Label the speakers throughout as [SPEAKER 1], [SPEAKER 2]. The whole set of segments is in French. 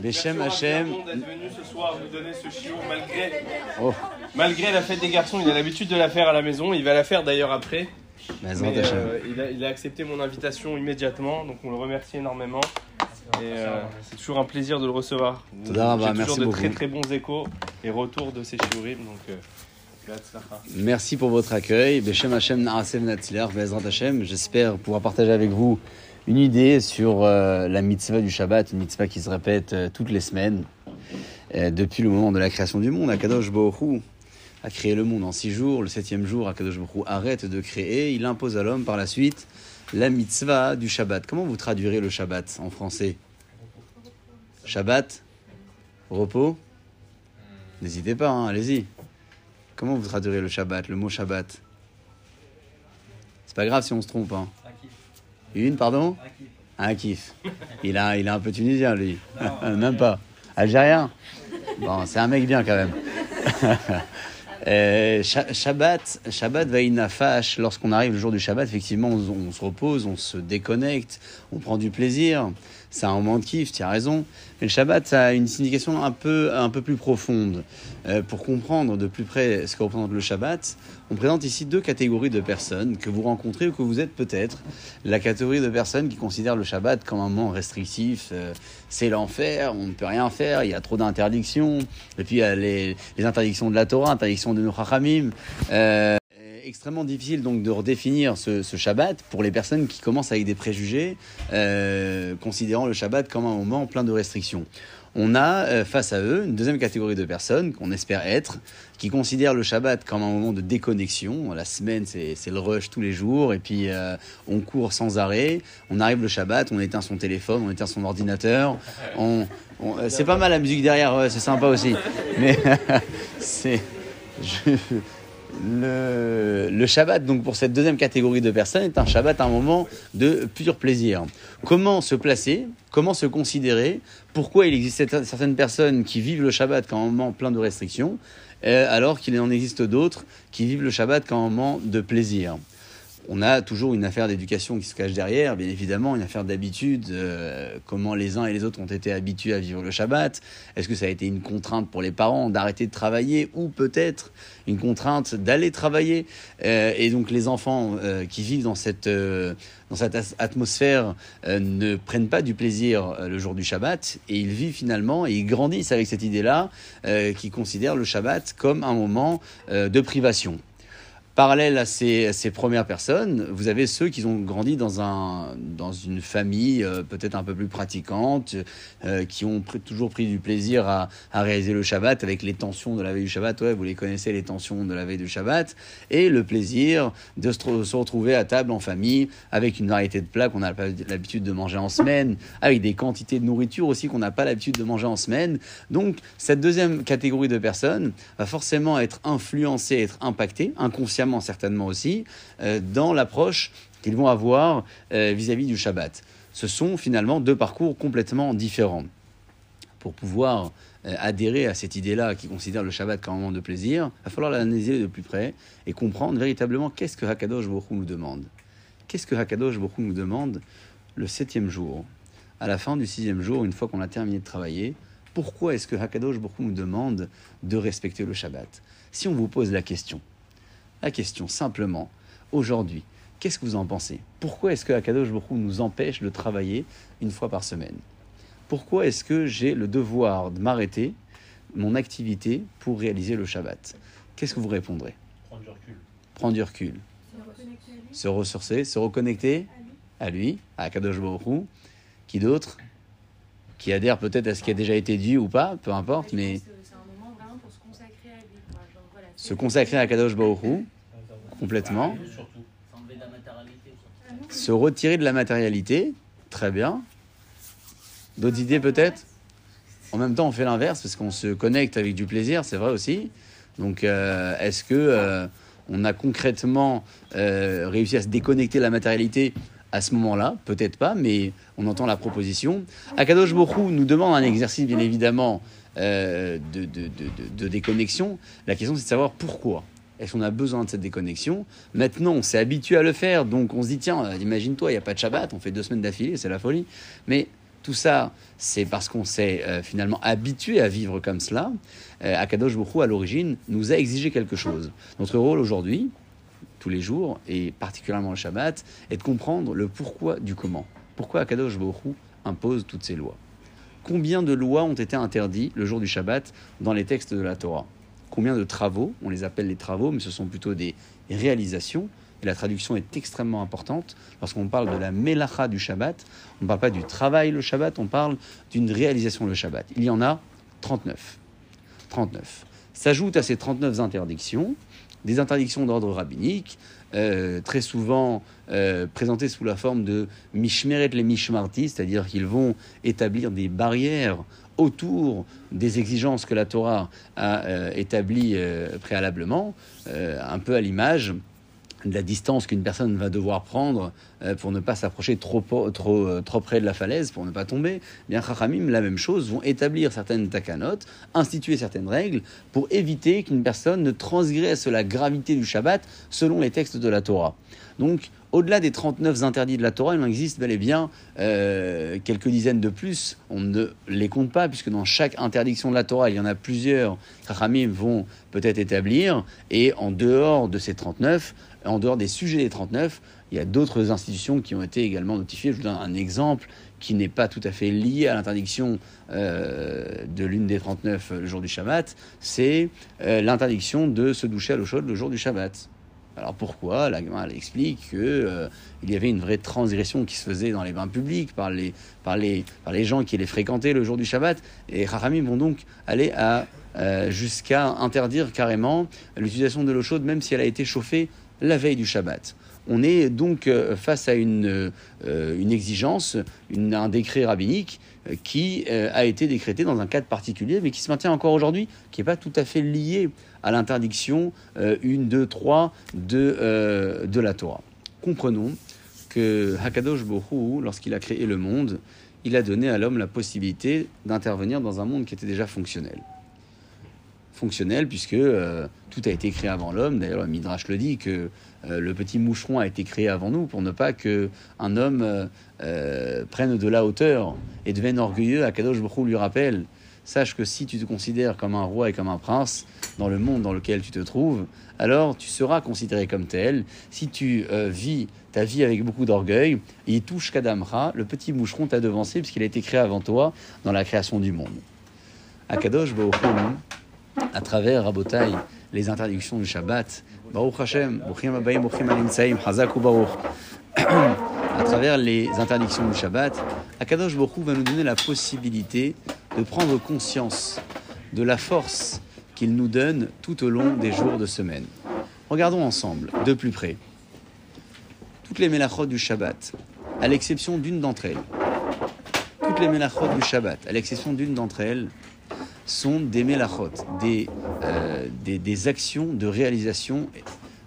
[SPEAKER 1] Beshem Hachem.
[SPEAKER 2] d'être venu ce soir nous donner ce chiot
[SPEAKER 1] oh.
[SPEAKER 2] malgré, la fête des garçons. Il a l'habitude de la faire à la maison. Il va la faire d'ailleurs après. Mais euh, il, a, accepté mon invitation immédiatement, donc on le remercie énormément. Euh, c'est toujours un plaisir de le recevoir.
[SPEAKER 1] Bah,
[SPEAKER 2] J'ai toujours
[SPEAKER 1] Merci
[SPEAKER 2] de très très bons échos et retours de ces shiurim. Donc, euh,
[SPEAKER 1] Merci pour votre accueil. J'espère pouvoir partager avec vous une idée sur euh, la mitzvah du Shabbat, une mitzvah qui se répète euh, toutes les semaines. Euh, depuis le moment de la création du monde, Akadosh Hu a créé le monde en six jours. Le septième jour, Akadosh Hu arrête de créer. Il impose à l'homme par la suite la mitzvah du Shabbat. Comment vous traduirez le Shabbat en français? Shabbat Repos? N'hésitez pas, hein, allez-y. Comment vous traduirez le Shabbat, le mot Shabbat? C'est pas grave si on se trompe. Hein. Une, pardon Un kiff. Il a, il a un peu tunisien, lui. Même pas. Algérien Bon, c'est un mec bien quand même. Euh, Sha- Shabbat, Shabbat Vaïnafash, lorsqu'on arrive le jour du Shabbat, effectivement, on, on se repose, on se déconnecte, on prend du plaisir. C'est un moment de kiff, tu as raison. Le Shabbat, ça a une signification un peu, un peu plus profonde. Euh, pour comprendre de plus près ce que représente le Shabbat, on présente ici deux catégories de personnes que vous rencontrez ou que vous êtes peut-être. La catégorie de personnes qui considèrent le Shabbat comme un moment restrictif, euh, c'est l'enfer, on ne peut rien faire, il y a trop d'interdictions. Et puis il y a les, interdictions de la Torah, interdictions de nos extrêmement difficile donc de redéfinir ce, Shabbat pour les personnes qui commencent avec des préjugés, euh, considérant le Shabbat comme un moment plein de restrictions. On a euh, face à eux une deuxième catégorie de personnes qu'on espère être, qui considèrent le Shabbat comme un moment de déconnexion. La semaine, c'est le rush tous les jours, et puis euh, on court sans arrêt. On arrive le Shabbat, on éteint son téléphone, on éteint son ordinateur. On, c'est pas mal la musique derrière, c'est sympa aussi. Mais c'est je- le, Shabbat, donc pour cette deuxième catégorie de personnes, est un Shabbat, un moment de pur plaisir. Comment se placer? Comment se considérer? Pourquoi il existe certaines personnes qui vivent le Shabbat comme un moment plein de restrictions, euh, alors qu'il en existe d'autres qui vivent le Shabbat comme un moment de plaisir? On a toujours une affaire d'éducation qui se cache derrière, bien évidemment, une affaire d'habitude, euh, comment les uns et les autres ont été habitués à vivre le Shabbat. Est-ce que ça a été une contrainte pour les parents d'arrêter de travailler ou peut-être une contrainte d'aller travailler? Euh, Et donc les enfants euh, qui vivent dans cette, dans cette atmosphère ne prennent pas du plaisir le jour du Shabbat et ils vivent finalement et ils grandissent avec cette idée-là qui considèrent le Shabbat comme un moment de privation. Parallèle à ces, premières personnes, vous avez ceux qui ont grandi dans, un, dans une famille euh, peut-être un peu plus pratiquante, euh, qui ont toujours pris du plaisir à, réaliser le Shabbat avec les tensions de la veille du Shabbat. Ouais, vous les connaissez, les tensions de la veille du Shabbat. Et le plaisir de se retrouver à table en famille avec une variété de plats qu'on n'a pas l'habitude de manger en semaine, avec des quantités de nourriture aussi qu'on n'a pas l'habitude de manger en semaine. Donc, cette deuxième catégorie de personnes va forcément être influencée, être impactée, inconsciemment certainement aussi, euh, dans l'approche qu'ils vont avoir euh, vis-à-vis du Shabbat. Ce sont finalement deux parcours complètement différents. Pour pouvoir euh, adhérer à cette idée-là qui considère le Shabbat comme un moment de plaisir, il va falloir l'analyser de plus près et comprendre véritablement qu'est-ce que Hakadosh Baruch nous demande. Qu'est-ce que Hakadosh Baruch nous demande le septième jour À la fin du sixième jour, une fois qu'on a terminé de travailler, pourquoi est-ce que Hakadosh Baruch nous demande de respecter le Shabbat? Si on vous pose la question, la question simplement, aujourd'hui, qu'est-ce que vous en pensez? Pourquoi est-ce que Hakadosh Baruch nous empêche de travailler une fois par semaine? Pourquoi est-ce que j'ai le devoir de m'arrêter mon activité pour réaliser le Shabbat? Qu'est-ce que vous répondrez?
[SPEAKER 3] Prendre du recul.
[SPEAKER 1] Prendre du recul, se ressourcer, se reconnecter à lui, à Baruch Hu. Qui d'autre? Qui adhère peut-être à ce qui a déjà été dit ou pas, peu importe, mais
[SPEAKER 4] C'est un moment vraiment pour se consacrer à lui. quoi. Genre, voilà,
[SPEAKER 1] se consacrer à Hakadosh Baruch Hu, complètement. Se retirer de la matérialité, très bien. D'autres idées peut-être? En même temps, on fait l'inverse parce qu'on se connecte avec du plaisir, c'est vrai aussi. Donc, euh, est-ce que euh, on a concrètement euh, réussi à se déconnecter de la matérialité à ce moment-là? Peut-être pas, mais on entend la proposition. Akadosh Borou nous demande un exercice, bien évidemment, euh, de, de- de- de- déconnexion. La question, c'est de savoir pourquoi. Est-ce qu'on a besoin de cette déconnexion? Maintenant, on s'est habitué à le faire, donc on se dit, tiens, euh, imagine-toi, il n'y a pas de Shabbat, on fait deux semaines d'affilée, c'est la folie. Mais Tout ça, c'est parce qu'on s'est euh, finalement habitué à vivre comme cela. Akadosh Bokhu, à l'origine, nous a exigé quelque chose. Notre rôle aujourd'hui, tous les jours, et particulièrement le Shabbat, est de comprendre le pourquoi du comment. Pourquoi Akadosh Bokhu impose toutes ces lois Combien de lois ont été interdites le jour du Shabbat dans les textes de la Torah? Combien de travaux On les appelle les travaux, mais ce sont plutôt des réalisations et la traduction est extrêmement importante. Lorsqu'on parle de la melacha du Shabbat, on ne parle pas du travail le Shabbat, on parle d'une réalisation le Shabbat. Il y en a 39. 39. S'ajoutent à ces 39 interdictions des interdictions d'ordre rabbinique, euh, très souvent euh, présentées sous la forme de mishmeret les mishmarti, c'est-à-dire qu'ils vont établir des barrières autour des exigences que la Torah a euh, établies préalablement, un peu à l'image de la distance qu'une personne va devoir prendre euh, pour ne pas s'approcher trop, trop, euh, trop près de la falaise, pour ne pas tomber, eh bien Chachamim, la même chose, vont établir certaines takanotes, instituer certaines règles pour éviter qu'une personne ne transgresse la gravité du Shabbat selon les textes de la Torah. Donc, au-delà des 39 interdits de la Torah, il en existe bel et bien euh, quelques dizaines de plus. On ne les compte pas, puisque dans chaque interdiction de la Torah, il y en a plusieurs. Chachamim vont peut-être établir. Et en dehors de ces 39, en dehors des sujets des 39, il y a d'autres institutions qui ont été également notifiées. Je vous donne un exemple qui n'est pas tout à fait lié à l'interdiction euh, de l'une des 39 le jour du Shabbat, c'est euh, l'interdiction de se doucher à l'eau chaude le jour du Shabbat. Alors pourquoi? La elle explique qu'il euh, y avait une vraie transgression qui se faisait dans les bains publics par les, gens qui les fréquentaient le jour du Shabbat. Et Rahamim vont donc aller jusqu'à interdire carrément l'utilisation de l'eau chaude, même si elle a été chauffée la veille du Shabbat. On est donc euh, face à une, euh, exigence, un décret rabbinique euh, qui a été décrété dans un cadre particulier, mais qui se maintient encore aujourd'hui, qui n'est pas tout à fait lié à l'interdiction 1, 2, 3 de, de la Torah. Comprenons que Hakadosh Bohu, lorsqu'il a créé le monde, il a donné à l'homme la possibilité d'intervenir dans un monde qui était déjà fonctionnel fonctionnel puisque euh, tout a été créé avant l'homme. D'ailleurs, le Midrash le dit que euh, le petit moucheron a été créé avant nous pour ne pas que un homme euh, prenne de la hauteur et devienne orgueilleux. Akadosh Baruch lui rappelle sache que si tu te considères comme un roi et comme un prince dans le monde dans lequel tu te trouves, alors tu seras considéré comme tel. Si tu vis ta vie avec beaucoup d'orgueil, il touche Kadamra, le petit moucheron t'a devancé puisqu'il a été créé avant toi dans la création du monde. Akadosh Baruch à travers Rabotai, les interdictions du Shabbat. À travers les interdictions du Shabbat, Akadosh Baruch va nous donner la possibilité de prendre conscience de la force qu'il nous donne tout au long des jours de semaine. Regardons ensemble, de plus près, toutes les mélachot du Shabbat, à l'exception d'une d'entre elles. Toutes les mélachot du Shabbat, à l'exception d'une d'entre elles, sont des melachot, euh, des, des, actions de réalisation,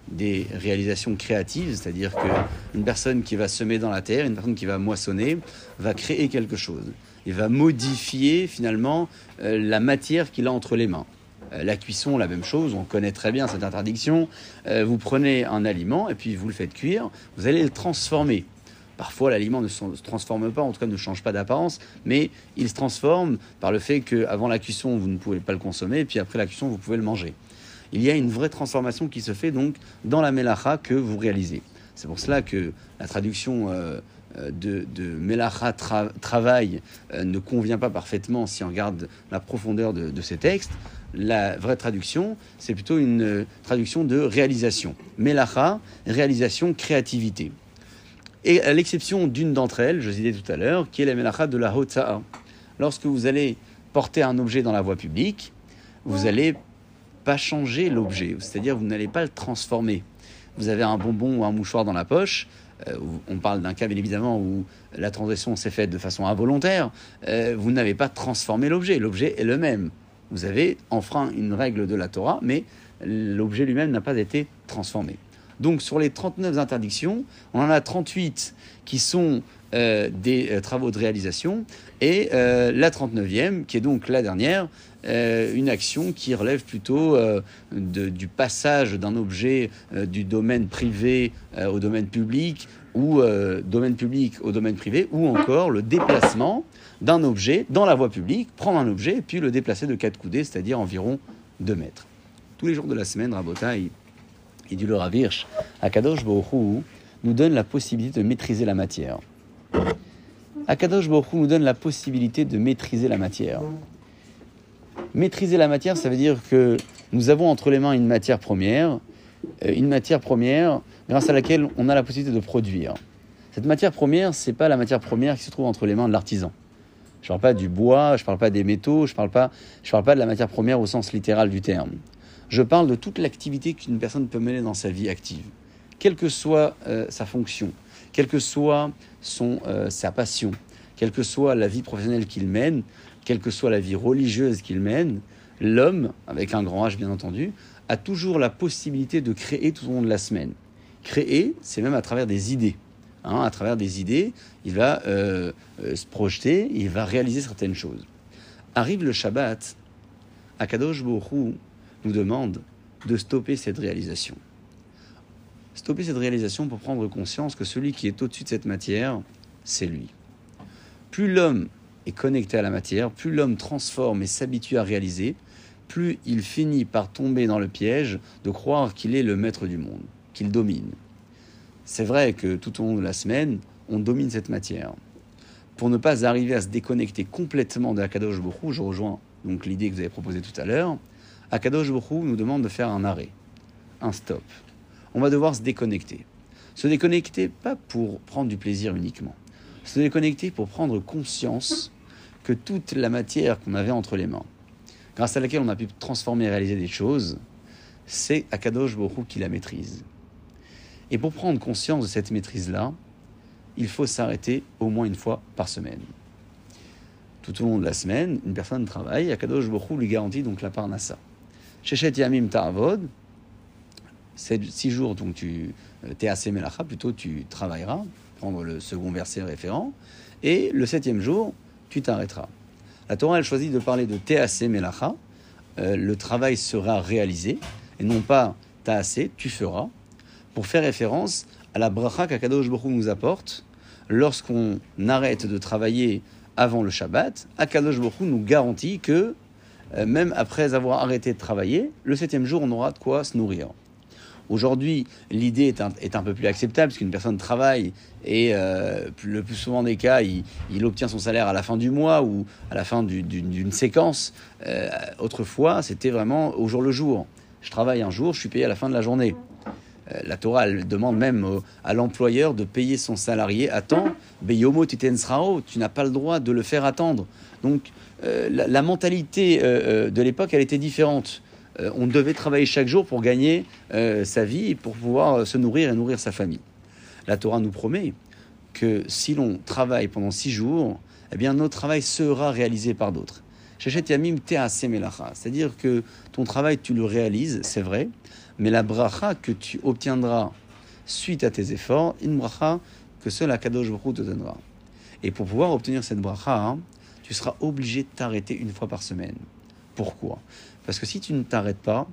[SPEAKER 1] des réalisations créatives, c'est-à-dire qu'une personne qui va semer dans la terre, une personne qui va moissonner, va créer quelque chose. Il va modifier finalement euh, la matière qu'il a entre les mains. Euh, la cuisson, la même chose, on connaît très bien cette interdiction. vous prenez un aliment et puis vous le faites cuire, vous allez le transformer. Parfois, l'aliment ne se transforme pas, en tout cas ne change pas d'apparence, mais il se transforme par le fait qu'avant la cuisson, vous ne pouvez pas le consommer, et puis après la cuisson, vous pouvez le manger. Il y a une vraie transformation qui se fait donc dans la melacha que vous réalisez. C'est pour cela que la traduction euh, euh, de, de melacha travail euh, ne convient pas parfaitement si on regarde la profondeur de, ces textes. La vraie traduction, c'est plutôt une traduction de réalisation. Melacha, réalisation, créativité et à l'exception d'une d'entre elles, je disais tout à l'heure, qui est la melacha de la hotza'a. Lorsque vous allez porter un objet dans la voie publique, vous n'allez pas changer l'objet, c'est-à-dire vous n'allez pas le transformer. Vous avez un bonbon ou un mouchoir dans la poche, euh, on parle d'un cas bien évidemment où la transaction s'est faite de façon involontaire, euh, vous n'avez pas transformé l'objet, l'objet est le même. Vous avez enfreint une règle de la Torah, mais l'objet lui-même n'a pas été transformé. Donc sur les 39 interdictions, on en a 38 qui sont euh, des euh, travaux de réalisation et euh, la 39e, qui est donc la dernière, une action qui relève plutôt du passage d'un objet du domaine privé au domaine public ou domaine public au domaine privé, ou encore le déplacement d'un objet dans la voie publique, prendre un objet et puis le déplacer de 4 coudées, c'est-à-dire environ 2 mètres. Tous les jours de la semaine, Rabotai et du le Ravirch, Akadosh Baruch nous donne la possibilité de maîtriser la matière. Akadosh Baruch Hu nous donne la possibilité de maîtriser la matière. Maîtriser la matière, ça veut dire que nous avons entre les mains une matière première, euh, une matière première grâce à laquelle on a la possibilité de produire. Cette matière première, c'est pas la matière première qui se trouve entre les mains de l'artisan. Je parle pas du bois, je parle pas des métaux, je parle pas, je parle pas de la matière première au sens littéral du terme. Je parle de toute l'activité qu'une personne peut mener dans sa vie active, quelle que soit euh, sa fonction, quelle que soit son, euh, sa passion, quelle que soit la vie professionnelle qu'il mène, quelle que soit la vie religieuse qu'il mène, l'homme, avec un grand H bien entendu, a toujours la possibilité de créer tout au long de la semaine. Créer, c'est même à travers des idées. Hein, à travers des idées, il va euh, se projeter, il va réaliser certaines choses. Arrive le Shabbat, Akadosh Baruch nous demande de stopper cette réalisation. Stopper cette réalisation pour prendre conscience que celui qui est au-dessus de cette matière, c'est lui. Plus l'homme est connecté à la matière, plus l'homme transforme et s'habitue à réaliser, plus il finit par tomber dans le piège de croire qu'il est le maître du monde, qu'il domine. C'est vrai que tout au long de la semaine, on domine cette matière. Pour ne pas arriver à se déconnecter complètement de Akadosh Bokhu, je rejoins donc l'idée que vous avez proposée tout à l'heure, Akadosh Bokhu nous demande de faire un arrêt, un stop. On va devoir se déconnecter. Se déconnecter pas pour prendre du plaisir uniquement, se déconnecter pour prendre conscience que toute la matière qu'on avait entre les mains, grâce à laquelle on a pu transformer et réaliser des choses, c'est Akadosh Bokhu qui la maîtrise. Et pour prendre conscience de cette maîtrise-là, il faut s'arrêter au moins une fois par semaine. Tout au long de la semaine, une personne travaille, Akadosh Bokhu lui garantit donc la parnassa. Shechet Yamim Ta'avod, six jours, donc tu es assez melacha, plutôt tu travailleras, prendre le second verset référent, et le septième jour, tu t'arrêteras. La Torah, elle choisit de parler de Tease Melacha, euh, le travail sera réalisé, et non pas Taase, tu feras, pour faire référence à la bracha qu'Akadosh Baruch nous apporte lorsqu'on arrête de travailler avant le Shabbat. Akadosh Baruch nous garantit que euh, même après avoir arrêté de travailler, le septième jour, on aura de quoi se nourrir. Aujourd'hui, l'idée est un, peu plus acceptable parce qu'une personne travaille et euh, le plus souvent des cas, il, obtient son salaire à la fin du mois ou à la fin d'une séquence. Euh, autrefois, c'était vraiment au jour le jour. Je travaille un jour, je suis payé à la fin de la journée. Euh, la Torah elle demande même euh, à l'employeur de payer son salarié à temps. Beyomo titensrao, tu n'as pas le droit de le faire attendre. Donc euh, la, mentalité euh, de l'époque, elle était différente. Euh, on devait travailler chaque jour pour gagner euh, sa vie et pour pouvoir se nourrir et nourrir sa famille. La Torah nous promet que si l'on travaille pendant six jours, eh bien notre travail sera réalisé par d'autres. Yamim C'est-à-dire que ton travail, tu le réalises, c'est vrai, mais la bracha que tu obtiendras suite à tes efforts, une bracha que seul Akadosh Baruch te donnera. Et pour pouvoir obtenir cette bracha, hein, tu seras obligé de t'arrêter une fois par semaine. Pourquoi? Parce que si tu ne t'arrêtes pas,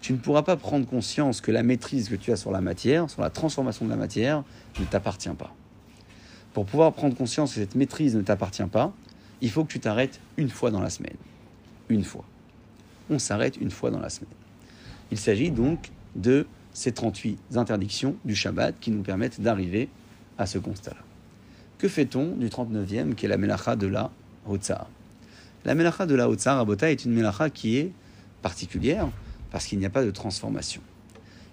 [SPEAKER 1] tu ne pourras pas prendre conscience que la maîtrise que tu as sur la matière, sur la transformation de la matière, ne t'appartient pas. Pour pouvoir prendre conscience que cette maîtrise ne t'appartient pas, il faut que tu t'arrêtes une fois dans la semaine. Une fois. On s'arrête une fois dans la semaine. Il s'agit donc de ces 38 interdictions du Shabbat qui nous permettent d'arriver à ce constat-là. Que fait-on du 39e qui est la Melacha de la Hotzah La Melacha de la Hotzah, Rabota, est une Melacha qui est particulière parce qu'il n'y a pas de transformation.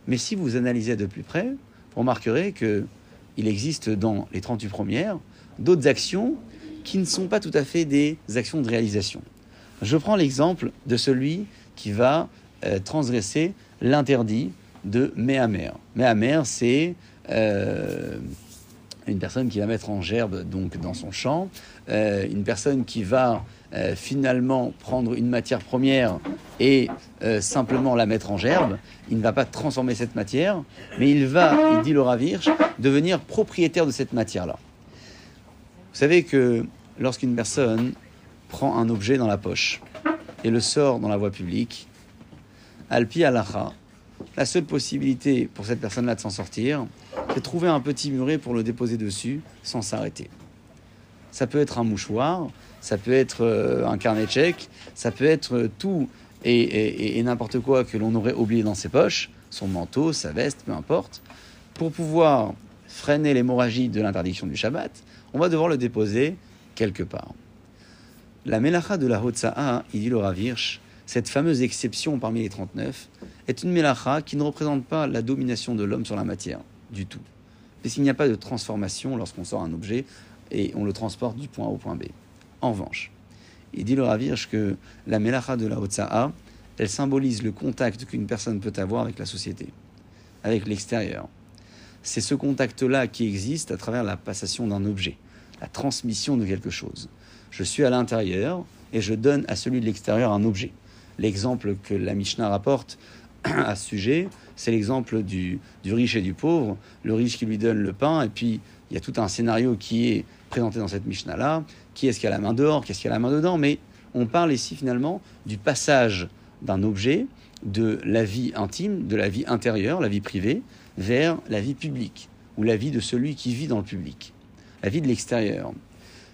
[SPEAKER 1] Mais si vous analysez de plus près, vous remarquerez qu'il existe dans les 38 premières d'autres actions qui ne sont pas tout à fait des actions de réalisation. Je prends l'exemple de celui qui va euh, transgresser l'interdit de Méhammer. Méhammer, c'est euh, une personne qui va mettre en gerbe donc dans son champ, euh, une personne qui va euh, finalement prendre une matière première et euh, simplement la mettre en gerbe. Il ne va pas transformer cette matière, mais il va, dit le Ravirch, devenir propriétaire de cette matière-là. Vous savez que lorsqu'une personne prend un objet dans la poche et le sort dans la voie publique, Alpi Alacha, la seule possibilité pour cette personne-là de s'en sortir, c'est trouver un petit muret pour le déposer dessus sans s'arrêter. Ça peut être un mouchoir, ça peut être euh, un carnet de chèques, ça peut être euh, tout et, n'importe quoi que l'on aurait oublié dans ses poches, son manteau, sa veste, peu importe. Pour pouvoir freiner l'hémorragie de l'interdiction du Shabbat, on va devoir le déposer quelque part. La mélacha de la Hotza'a, il dit le Rav Hirsch, cette fameuse exception parmi les 39, est une mélacha qui ne représente pas la domination de l'homme sur la matière, du tout. Puisqu'il n'y a pas de transformation lorsqu'on sort un objet et on le transporte du point A au point B. En revanche, il dit le Rav Hirsch que la mélacha de la Hotza'a, elle symbolise le contact qu'une personne peut avoir avec la société, avec l'extérieur. C'est ce contact-là qui existe à travers la passation d'un objet, la transmission de quelque chose. Je suis à l'intérieur et je donne à celui de l'extérieur un objet. L'exemple que la Mishnah rapporte à ce sujet, c'est l'exemple du, riche et du pauvre. Le riche qui lui donne le pain, et puis il y a tout un scénario qui est présenté dans cette Mishnah-là. Qui est-ce qui a la main dehors, qu'est-ce qui a la main dedans? Mais on parle ici finalement du passage d'un objet de la vie intime, de la vie intérieure, la vie privée, vers la vie publique, ou la vie de celui qui vit dans le public, la vie de l'extérieur.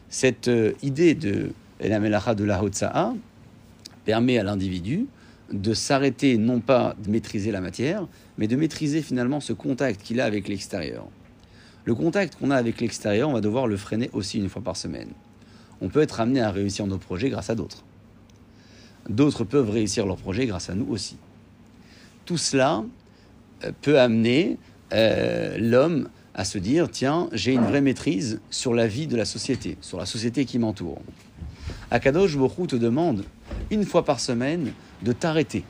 [SPEAKER 1] Cette euh, idée de la melacha de la Hotza'a permet à l'individu de s'arrêter, non pas de maîtriser la matière, mais de maîtriser finalement ce contact qu'il a avec l'extérieur. Le contact qu'on a avec l'extérieur, on va devoir le freiner aussi une fois par semaine. On peut être amené à réussir nos projets grâce à d'autres. D'autres peuvent réussir leurs projets grâce à nous aussi. Tout cela euh, peut amener euh, l'homme à se dire tiens, j'ai une vraie maîtrise sur la vie de la société, sur la société qui m'entoure. Akadosh Borou te demande une fois par semaine de t'arrêter.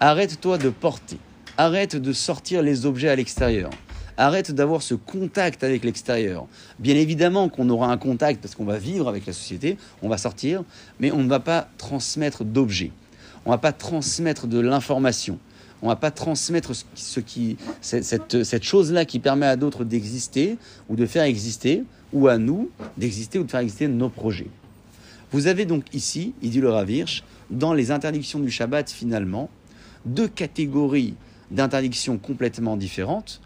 [SPEAKER 1] Arrête-toi de porter. Arrête de sortir les objets à l'extérieur. Arrête d'avoir ce contact avec l'extérieur. Bien évidemment qu'on aura un contact parce qu'on va vivre avec la société, on va sortir, mais on ne va pas transmettre d'objets. On ne va pas transmettre de l'information. On ne va pas transmettre cette- cette chose-là qui permet à d'autres d'exister ou de faire exister, ou à nous d'exister ou de faire exister nos projets. Vous avez donc ici, il dit le Rav Hirsch, dans les interdictions du Shabbat finalement, deux catégories d'interdictions complètement différentes.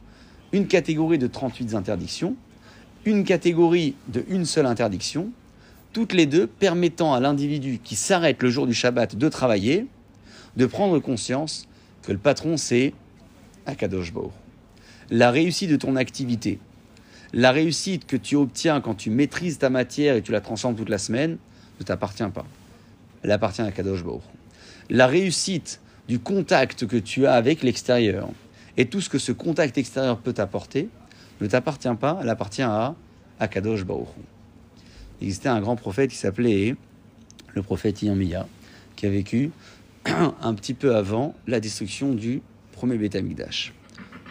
[SPEAKER 1] Une catégorie de 38 interdictions, une catégorie de une seule interdiction, toutes les deux permettant à l'individu qui s'arrête le jour du Shabbat de travailler, de prendre conscience que le patron c'est Akadosh. La réussite de ton activité, la réussite que tu obtiens quand tu maîtrises ta matière et tu la transformes toute la semaine, ne t'appartient pas. Elle appartient à Kadosh Baruch. La réussite du contact que tu as avec l'extérieur et tout ce que ce contact extérieur peut t'apporter ne t'appartient pas, elle appartient à, à Kadosh Baruch. Il existait un grand prophète qui s'appelait le prophète Yirmiya, qui a vécu un petit peu avant la destruction du premier Beth.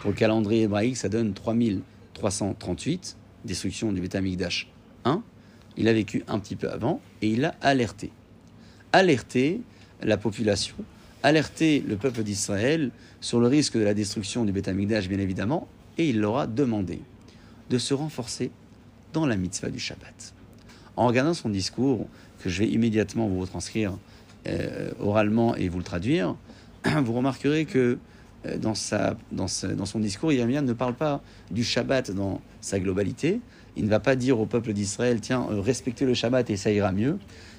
[SPEAKER 1] Pour le calendrier hébraïque, ça donne 3338, destruction du Beth Amikdash 1. Il a vécu un petit peu avant et il a alerté. Alerté la population, alerté le peuple d'Israël sur le risque de la destruction du Beth Amikdash, bien évidemment, et il leur a demandé de se renforcer dans la mitzvah du Shabbat. En regardant son discours, que je vais immédiatement vous retranscrire euh, oralement et vous le traduire, vous remarquerez que euh, dans, sa, dans, dans son discours, Yermia ne parle pas du Shabbat dans sa globalité. Il ne va pas dire au peuple d'Israël, tiens, euh, respectez le Shabbat et ça ira mieux.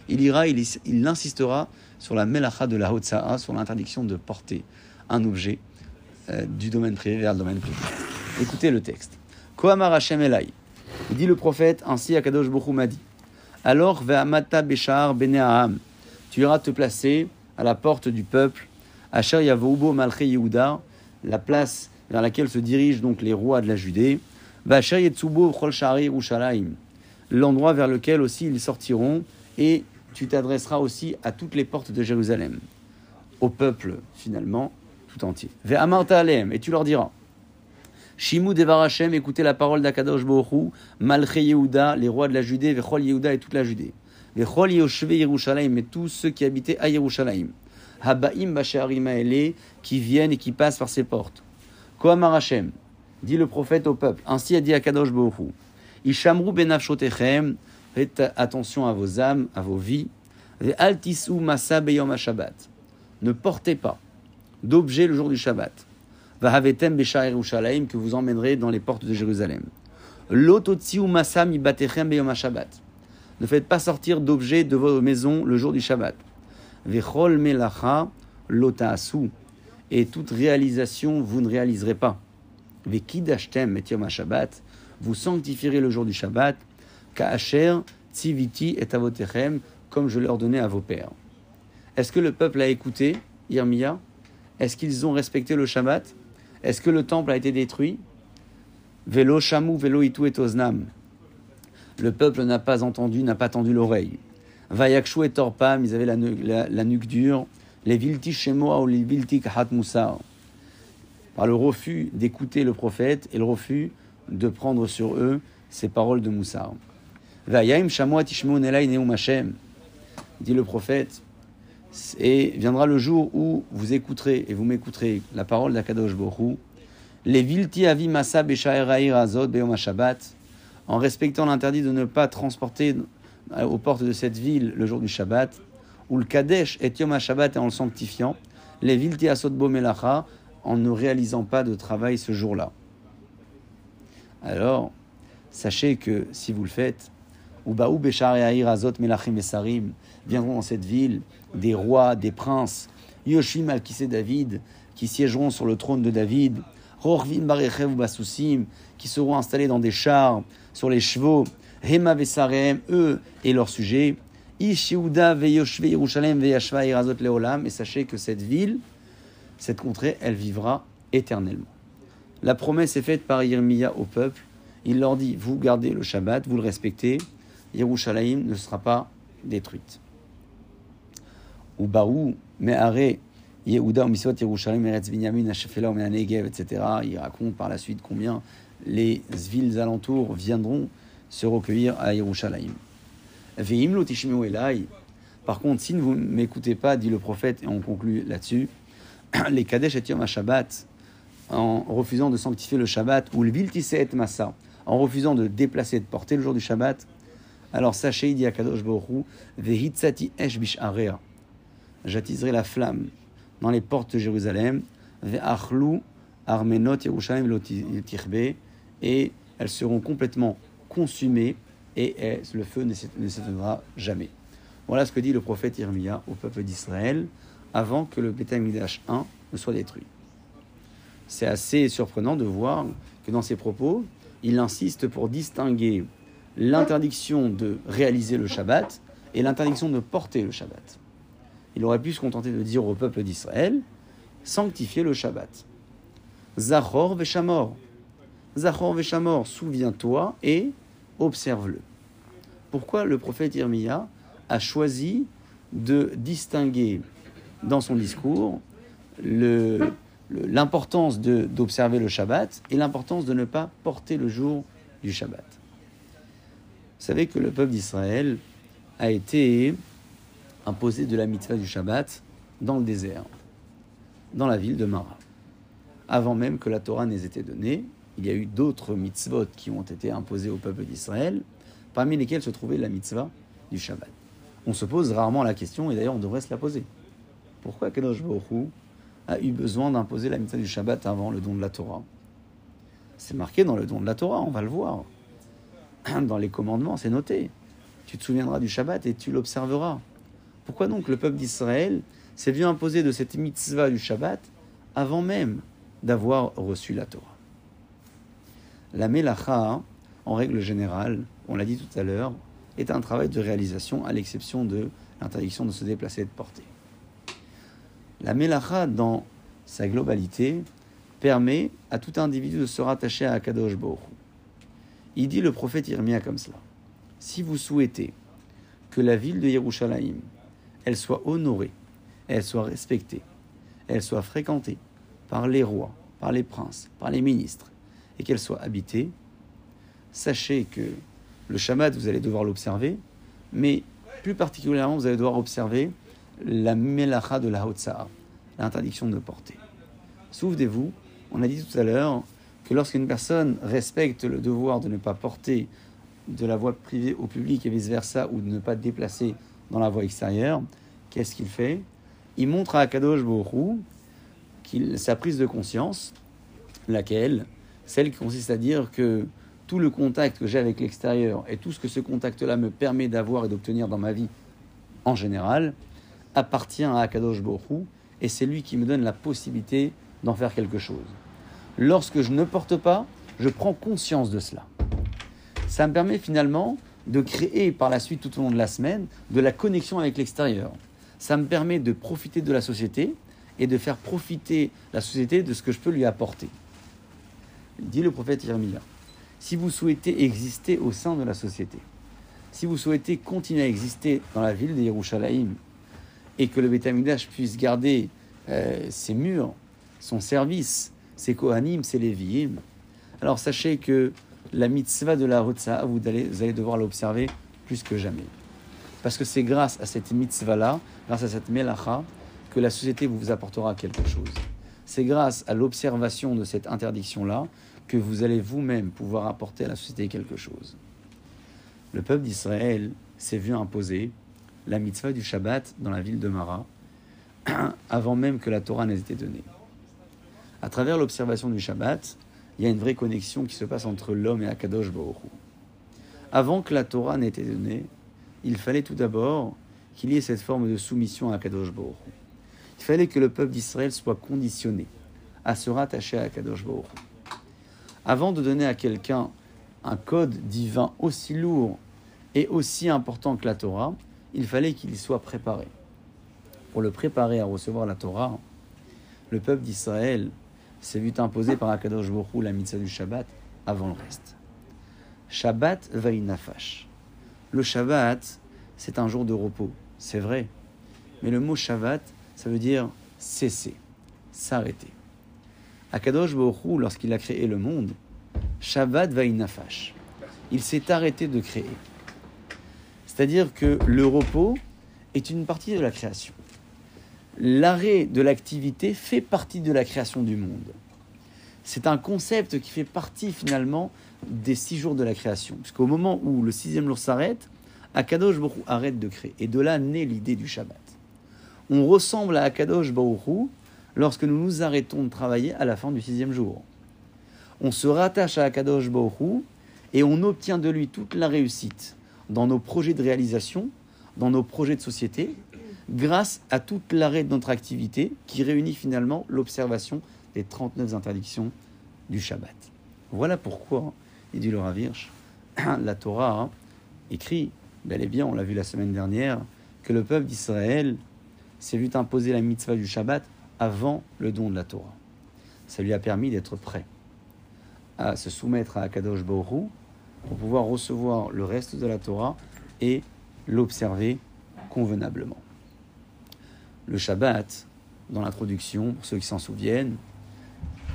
[SPEAKER 1] Il ira, il, is- il insistera sur la melacha de la Hotza'a, sur l'interdiction de porter un objet euh, du domaine privé vers le domaine public. Écoutez le texte. Kohamar Hashem Elai. Dit le prophète, ainsi Akadosh Baruch m'a dit. Alors, Ve'amata Beshar Beneaham. Tu iras te placer à la porte du peuple, Asher Yavoubo Malché Yehuda, la place vers laquelle se dirigent donc les rois de la Judée, L'endroit vers lequel aussi ils sortiront, et tu t'adresseras aussi à toutes les portes de Jérusalem, au peuple finalement tout entier. Et tu leur diras, Shimou Devar Hashem, écoutez la parole d'Akadosh Bohu, Malché Yehuda, les rois de la Judée, Vechol Yehuda et toute la Judée. Vechol Yoshve Yerushalayim, et tous ceux qui habitaient à Yerushalayim. Habaim Basharim qui viennent et qui passent par ces portes. Kohamar Hashem, dit le prophète au peuple, ainsi a dit Akadosh Bohu. Ishamru benafshotechem, faites attention à vos âmes, à vos vies. Ve'al tisou masa beyom Shabbat. Ne portez pas d'objet le jour du Shabbat. Vahavetem que vous emmènerez dans les portes de Jérusalem. Lototsiu Beyom HaShabbat. Ne faites pas sortir d'objets de vos maisons le jour du Shabbat. Vechol Melacha Lotaasu. Et toute réalisation, vous ne réaliserez pas. HaShabbat. Vous sanctifierez le jour du Shabbat. Ka'asher Tziviti et Avotechem, comme je leur donnais à vos pères. Est-ce que le peuple a écouté Irmia Est-ce qu'ils ont respecté le Shabbat? Est-ce que le temple a été détruit? Vélo Shamu, Vélo Itu et Oznam. Le peuple n'a pas entendu, n'a pas tendu l'oreille. Vayakshu et Torpam, ils avaient la, la- nuque dure. Les Vilti Shemoa ou les Vilti Kahat. Par le refus d'écouter le prophète et le refus de prendre sur eux ces paroles de Hashem. Dit le prophète, et viendra le jour où vous écouterez et vous m'écouterez la parole d'Akadosh Borou, les vilti avi masa beom Shabbat, en respectant l'interdit de ne pas transporter aux portes de cette ville le jour du Shabbat, ou le kadesh et yom Shabbat en le sanctifiant, les vilti asot bo en ne réalisant pas de travail ce jour-là. Alors, sachez que si vous le faites, ou baou beshaerair azot melachim esarim, viendront dans cette ville des rois, des princes, Yoshim al David, qui siégeront sur le trône de David, Rorvim Barechev Basusim, qui seront installés dans des chars, sur les chevaux, Hema Vesarem, eux et leurs sujets, Ishiuda Veyoshve Yerushalem Veyashva Irazot Leolam, et sachez que cette ville, cette contrée, elle vivra éternellement. La promesse est faite par Yirmiya au peuple. Il leur dit, vous gardez le Shabbat, vous le respectez, Yerushalayim ne sera pas détruite. Ou Baou, Yehuda, Yerushalayim, Eretz Binyamin, Hashefela, Negev, etc. Il raconte par la suite combien les villes alentours viendront se recueillir à Yerushalayim. Ve'im lo elai. Par contre, si vous ne m'écoutez pas, dit le prophète, et on conclut là-dessus, les Kadesh et Yom Shabbat, en refusant de sanctifier le Shabbat, ou le et Massa, en refusant de déplacer et de porter le jour du Shabbat, alors sachez, il dit à Kadosh Baruch Vehitzati esh bish'area. J'attiserai la flamme dans les portes de Jérusalem, Ve'achlu armenot Yerushalayim lo tirbe, et elles seront complètement consumées, et le feu ne s'éteindra jamais. Voilà ce que dit le prophète Irmia au peuple d'Israël avant que le Beth Amikdash 1 ne soit détruit. C'est assez surprenant de voir que dans ses propos, il insiste pour distinguer l'interdiction de réaliser le Shabbat et l'interdiction de porter le Shabbat. Il aurait pu se contenter de dire au peuple d'Israël sanctifier le Shabbat. Zachor veshamor. Zachor veshamor, souviens-toi et observe-le. Pourquoi le prophète Irmia a choisi de distinguer dans son discours l'importance d'observer le Shabbat et l'importance de ne pas porter le jour du Shabbat. Vous savez que le peuple d'Israël a été imposé de la mitzvah du Shabbat dans le désert, dans la ville de Mara. Avant même que la Torah n'ait été donnée, il y a eu d'autres mitzvot qui ont été imposées au peuple d'Israël, parmi lesquels se trouvait la mitzvah du Shabbat. On se pose rarement la question, et d'ailleurs on devrait se la poser. Pourquoi Kadosh Baruch a eu besoin d'imposer la mitzvah du Shabbat avant le don de la Torah? C'est marqué dans le don de la Torah, on va le voir. Dans les commandements, c'est noté. Tu te souviendras du Shabbat et tu l'observeras. Pourquoi donc le peuple d'Israël s'est vu imposer de cette mitzvah du Shabbat avant même d'avoir reçu la Torah? La Melacha, en règle générale, on l'a dit tout à l'heure, est un travail de réalisation à l'exception de l'interdiction de se déplacer et de porter. La Melacha, dans sa globalité, permet à tout individu de se rattacher à Akadosh Baruch. Il dit le prophète Irmia comme cela. Si vous souhaitez que la ville de Yerushalayim, elle soit honorée, elle soit respectée, elle soit fréquentée par les rois, par les princes, par les ministres, et qu'elle soit habitée, sachez que le Shabbat, vous allez devoir l'observer, mais plus particulièrement, vous allez devoir observer la melacha de la Hotza'a, l'interdiction de porter. Souvenez-vous, on a dit tout à l'heure que lorsqu'une personne respecte le devoir de ne pas porter de la voie privée au public et vice-versa, ou de ne pas déplacer dans la voie extérieure, qu'est-ce qu'il fait? Il montre à Akadosh Borou sa prise de conscience Laquelle? Celle qui consiste à dire que tout le contact que j'ai avec l'extérieur et tout ce que ce contact-là me permet d'avoir et d'obtenir dans ma vie en général appartient à Akadosh Borou et c'est lui qui me donne la possibilité d'en faire quelque chose. Lorsque je ne porte pas, je prends conscience de cela. Ça me permet finalement de créer par la suite tout au long de la semaine de la connexion avec l'extérieur. Ça me permet de profiter de la société et de faire profiter la société de ce que je peux lui apporter. Dit le prophète Yermia, si vous souhaitez exister au sein de la société, si vous souhaitez continuer à exister dans la ville de Yerushalayim et que le Beth puisse garder euh, ses murs, son service, ses Kohanim, ses Lévi'im, alors sachez que la mitzvah de la Rutsa, vous allez, vous allez devoir l'observer plus que jamais. Parce que c'est grâce à cette mitzvah-là, grâce à cette melacha, que la société vous apportera quelque chose. C'est grâce à l'observation de cette interdiction-là que vous allez vous-même pouvoir apporter à la société quelque chose. Le peuple d'Israël s'est vu imposer la mitzvah du Shabbat dans la ville de Mara, avant même que la Torah n'ait été donnée. À travers l'observation du Shabbat, il y a une vraie connexion qui se passe entre l'homme et Akadosh Baruch Avant que la Torah n'ait été donnée, il fallait tout d'abord qu'il y ait cette forme de soumission à Akadosh Baruch Il fallait que le peuple d'Israël soit conditionné à se rattacher à Akadosh Baruch Avant de donner à quelqu'un un code divin aussi lourd et aussi important que la Torah, il fallait qu'il soit préparé. Pour le préparer à recevoir la Torah, le peuple d'Israël s'est vu imposer par Akadosh Baruch la mitzvah du Shabbat avant le reste. Shabbat vaïnafash. Le Shabbat, c'est un jour de repos, c'est vrai. Mais le mot Shabbat, ça veut dire cesser, s'arrêter. Akadosh Baruch lorsqu'il a créé le monde, Shabbat vaïnafash. Il s'est arrêté de créer. C'est-à-dire que le repos est une partie de la création l'arrêt de l'activité fait partie de la création du monde. C'est un concept qui fait partie finalement des six jours de la création. Puisqu'au moment où le sixième jour s'arrête, Akadosh Baruch arrête de créer. Et de là naît l'idée du Shabbat. On ressemble à Akadosh Baruch lorsque nous nous arrêtons de travailler à la fin du sixième jour. On se rattache à Akadosh Baruch et on obtient de lui toute la réussite dans nos projets de réalisation, dans nos projets de société grâce à toute l'arrêt de notre activité qui réunit finalement l'observation des 39 interdictions du Shabbat. Voilà pourquoi, il dit le Ravirch, la Torah écrit, bel et bien, on l'a vu la semaine dernière, que le peuple d'Israël s'est vu imposer la mitzvah du Shabbat avant le don de la Torah. Ça lui a permis d'être prêt à se soumettre à Akadosh Baruch pour pouvoir recevoir le reste de la Torah et l'observer convenablement. Le Shabbat, dans l'introduction, pour ceux qui s'en souviennent,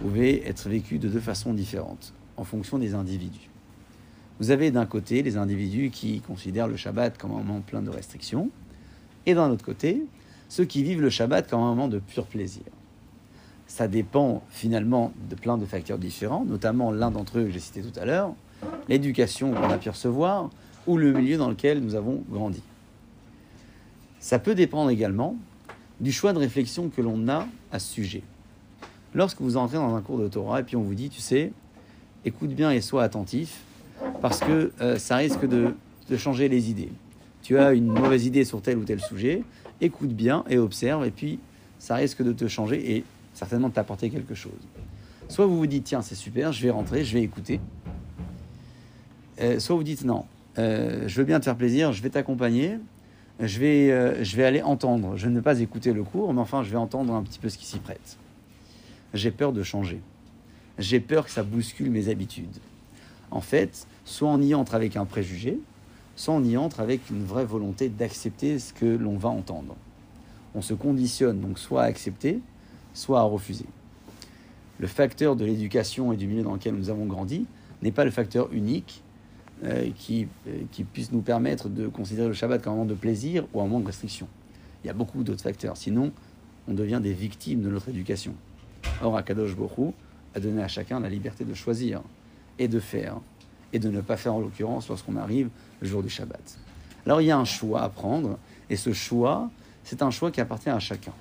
[SPEAKER 1] pouvait être vécu de deux façons différentes, en fonction des individus. Vous avez d'un côté les individus qui considèrent le Shabbat comme un moment plein de restrictions, et d'un autre côté, ceux qui vivent le Shabbat comme un moment de pur plaisir. Ça dépend finalement de plein de facteurs différents, notamment l'un d'entre eux que j'ai cité tout à l'heure, l'éducation qu'on a pu recevoir, ou le milieu dans lequel nous avons grandi. Ça peut dépendre également du choix de réflexion que l'on a à ce sujet. Lorsque vous entrez dans un cours de Torah et puis on vous dit, tu sais, écoute bien et sois attentif, parce que euh, ça risque de, de, changer les idées. Tu as une mauvaise idée sur tel ou tel sujet, écoute bien et observe, et puis ça risque de te changer et certainement de t'apporter quelque chose. Soit vous vous dites, tiens, c'est super, je vais rentrer, je vais écouter. Euh, soit vous dites, non, euh, je veux bien te faire plaisir, je vais t'accompagner, je vais, euh, je vais aller entendre. Je ne vais pas écouter le cours, mais enfin, je vais entendre un petit peu ce qui s'y prête. J'ai peur de changer. J'ai peur que ça bouscule mes habitudes. En fait, soit on y entre avec un préjugé, soit on y entre avec une vraie volonté d'accepter ce que l'on va entendre. On se conditionne donc soit à accepter, soit à refuser. Le facteur de l'éducation et du milieu dans lequel nous avons grandi n'est pas le facteur unique euh, qui, euh, qui puisse nous permettre de considérer le Shabbat comme un moment de plaisir ou un moment de restriction. Il y a beaucoup d'autres facteurs. Sinon, on devient des victimes de notre éducation. Or, Akadosh Borou a donné à chacun la liberté de choisir et de faire, et de ne pas faire en l'occurrence lorsqu'on arrive le jour du Shabbat. Alors, il y a un choix à prendre, et ce choix, c'est un choix qui appartient à chacun.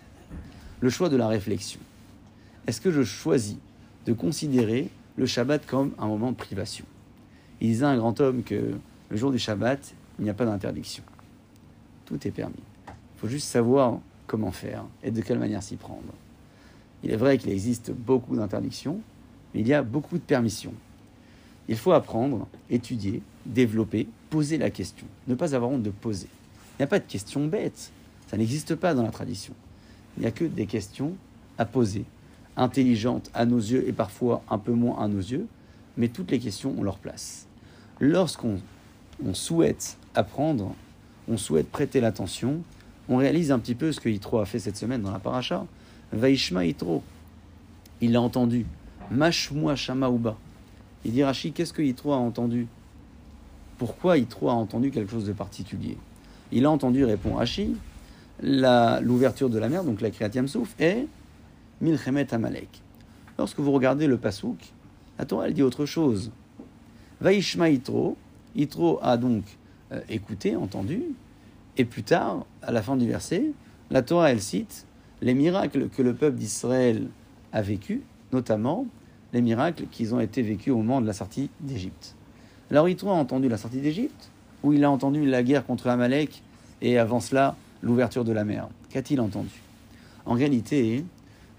[SPEAKER 1] Le choix de la réflexion. Est-ce que je choisis de considérer le Shabbat comme un moment de privation? Il disait un grand homme que le jour du Shabbat, il n'y a pas d'interdiction. Tout est permis. Il faut juste savoir comment faire et de quelle manière s'y prendre. Il est vrai qu'il existe beaucoup d'interdictions, mais il y a beaucoup de permissions. Il faut apprendre, étudier, développer, poser la question. Ne pas avoir honte de poser. Il n'y a pas de questions bêtes. Ça n'existe pas dans la tradition. Il n'y a que des questions à poser, intelligentes à nos yeux et parfois un peu moins à nos yeux, mais toutes les questions ont leur place. Lorsqu'on on souhaite apprendre, on souhaite prêter l'attention, on réalise un petit peu ce que Yitro a fait cette semaine dans la paracha. Vaishma Yitro, il a entendu. Mashmua Shamaouba. Il dit Rashi, qu'est-ce que Yitro a entendu? Pourquoi Yitro a entendu quelque chose de particulier? Il a entendu, répond Rashi, l'ouverture de la mer, donc la Kriyat Souf, est Milchemet Amalek. Lorsque vous regardez le Pasouk, la Torah, elle dit autre chose. Vaishma Yitro, Yitro a donc euh, écouté, entendu, et plus tard, à la fin du verset, la Torah, elle cite les miracles que le peuple d'Israël a vécu, notamment les miracles qui ont été vécus au moment de la sortie d'Égypte. Alors Yitro a entendu la sortie d'Égypte, ou il a entendu la guerre contre Amalek, et avant cela, l'ouverture de la mer. Qu'a-t-il entendu? En réalité,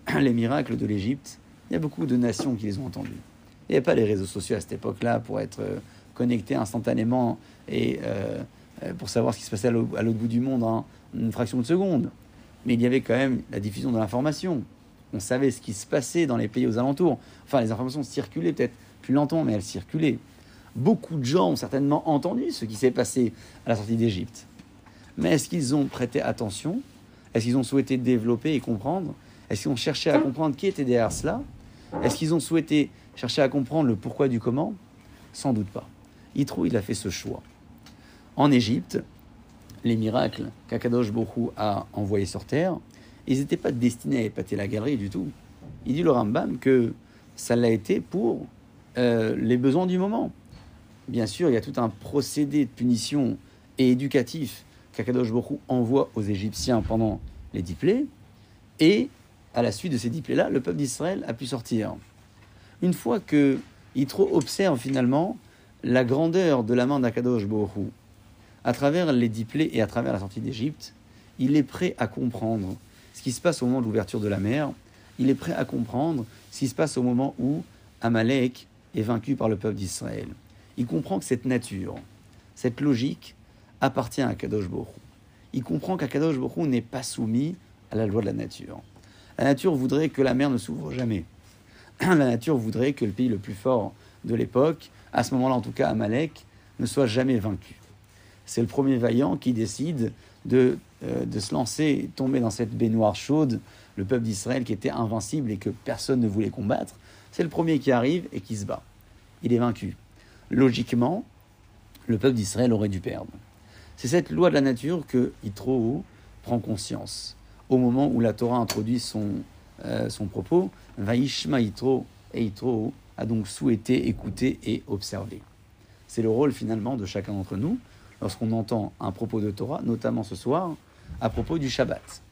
[SPEAKER 1] les miracles de l'Égypte, il y a beaucoup de nations qui les ont entendus. Il n'y avait pas les réseaux sociaux à cette époque-là pour être euh, connecté instantanément et euh, euh, pour savoir ce qui se passait à l'autre bout du monde en une fraction de seconde. Mais il y avait quand même la diffusion de l'information. On savait ce qui se passait dans les pays aux alentours. Enfin, les informations circulaient peut-être plus lentement, mais elles circulaient. Beaucoup de gens ont certainement entendu ce qui s'est passé à la sortie d'Égypte. Mais est-ce qu'ils ont prêté attention? Est-ce qu'ils ont souhaité développer et comprendre? Est-ce qu'ils ont cherché à comprendre qui était derrière cela? Est-ce qu'ils ont souhaité chercher à comprendre le pourquoi du comment? Sans doute pas. Yitro, il a fait ce choix. En Égypte, les miracles qu'Akadosh Bohu a envoyés sur terre, ils n'étaient pas destinés à épater la galerie du tout. Il dit le Rambam que ça l'a été pour euh, les besoins du moment. Bien sûr, il y a tout un procédé de punition et éducatif qu'Akadosh Bohu envoie aux Égyptiens pendant les dix et à la suite de ces dix là le peuple d'Israël a pu sortir. Une fois que Yitro observe finalement la grandeur de la main d'Akadosh Bohu à travers les dix et à travers la sortie d'Égypte, il est prêt à comprendre ce qui se passe au moment de l'ouverture de la mer. Il est prêt à comprendre ce qui se passe au moment où Amalek est vaincu par le peuple d'Israël. Il comprend que cette nature, cette logique, appartient à Kadosh Borou. Il comprend qu'Akadosh Borou n'est pas soumis à la loi de la nature. La nature voudrait que la mer ne s'ouvre jamais. La nature voudrait que le pays le plus fort de l'époque, à ce moment-là en tout cas Amalek, ne soit jamais vaincu c'est le premier vaillant qui décide de, euh, de se lancer, tomber dans cette baignoire chaude, le peuple d'Israël qui était invincible et que personne ne voulait combattre. C'est le premier qui arrive et qui se bat. Il est vaincu. Logiquement, le peuple d'Israël aurait dû perdre. C'est cette loi de la nature que Yitro prend conscience. Au moment où la Torah introduit son, euh, son propos, Vaishma Yitro, et Yitro a donc souhaité écouter et observer. C'est le rôle finalement de chacun d'entre nous lorsqu'on entend un propos de Torah, notamment ce soir, à propos du Shabbat.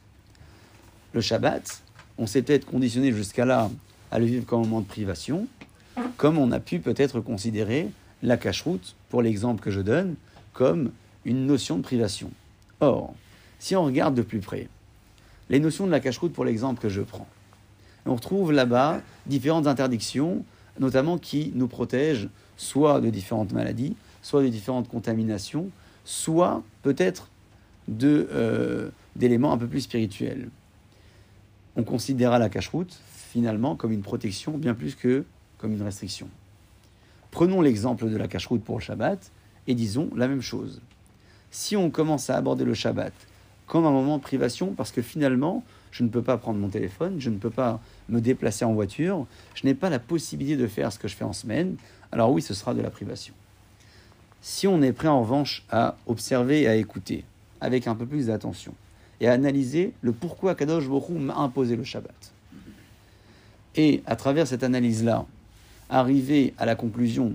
[SPEAKER 1] Le Shabbat, on s'est peut-être conditionné jusqu'à là à le vivre comme un moment de privation, comme on a pu peut-être considérer la cacheroute, pour l'exemple que je donne, comme une notion de privation. Or, si on regarde de plus près, les notions de la cacheroute, pour l'exemple que je prends, on retrouve là-bas différentes interdictions, notamment qui nous protègent soit de différentes maladies, soit de différentes contaminations, soit peut-être euh, d'éléments un peu plus spirituels. On considérera la cache-route finalement comme une protection bien plus que comme une restriction. Prenons l'exemple de la cache-route pour le Shabbat et disons la même chose. Si on commence à aborder le Shabbat comme un moment de privation, parce que finalement, je ne peux pas prendre mon téléphone, je ne peux pas me déplacer en voiture, je n'ai pas la possibilité de faire ce que je fais en semaine, alors oui, ce sera de la privation. Si on est prêt en revanche à observer et à écouter avec un peu plus d'attention et à analyser le pourquoi Kadosh Baruch m'a imposé le Shabbat. Et à travers cette analyse-là, arriver à la conclusion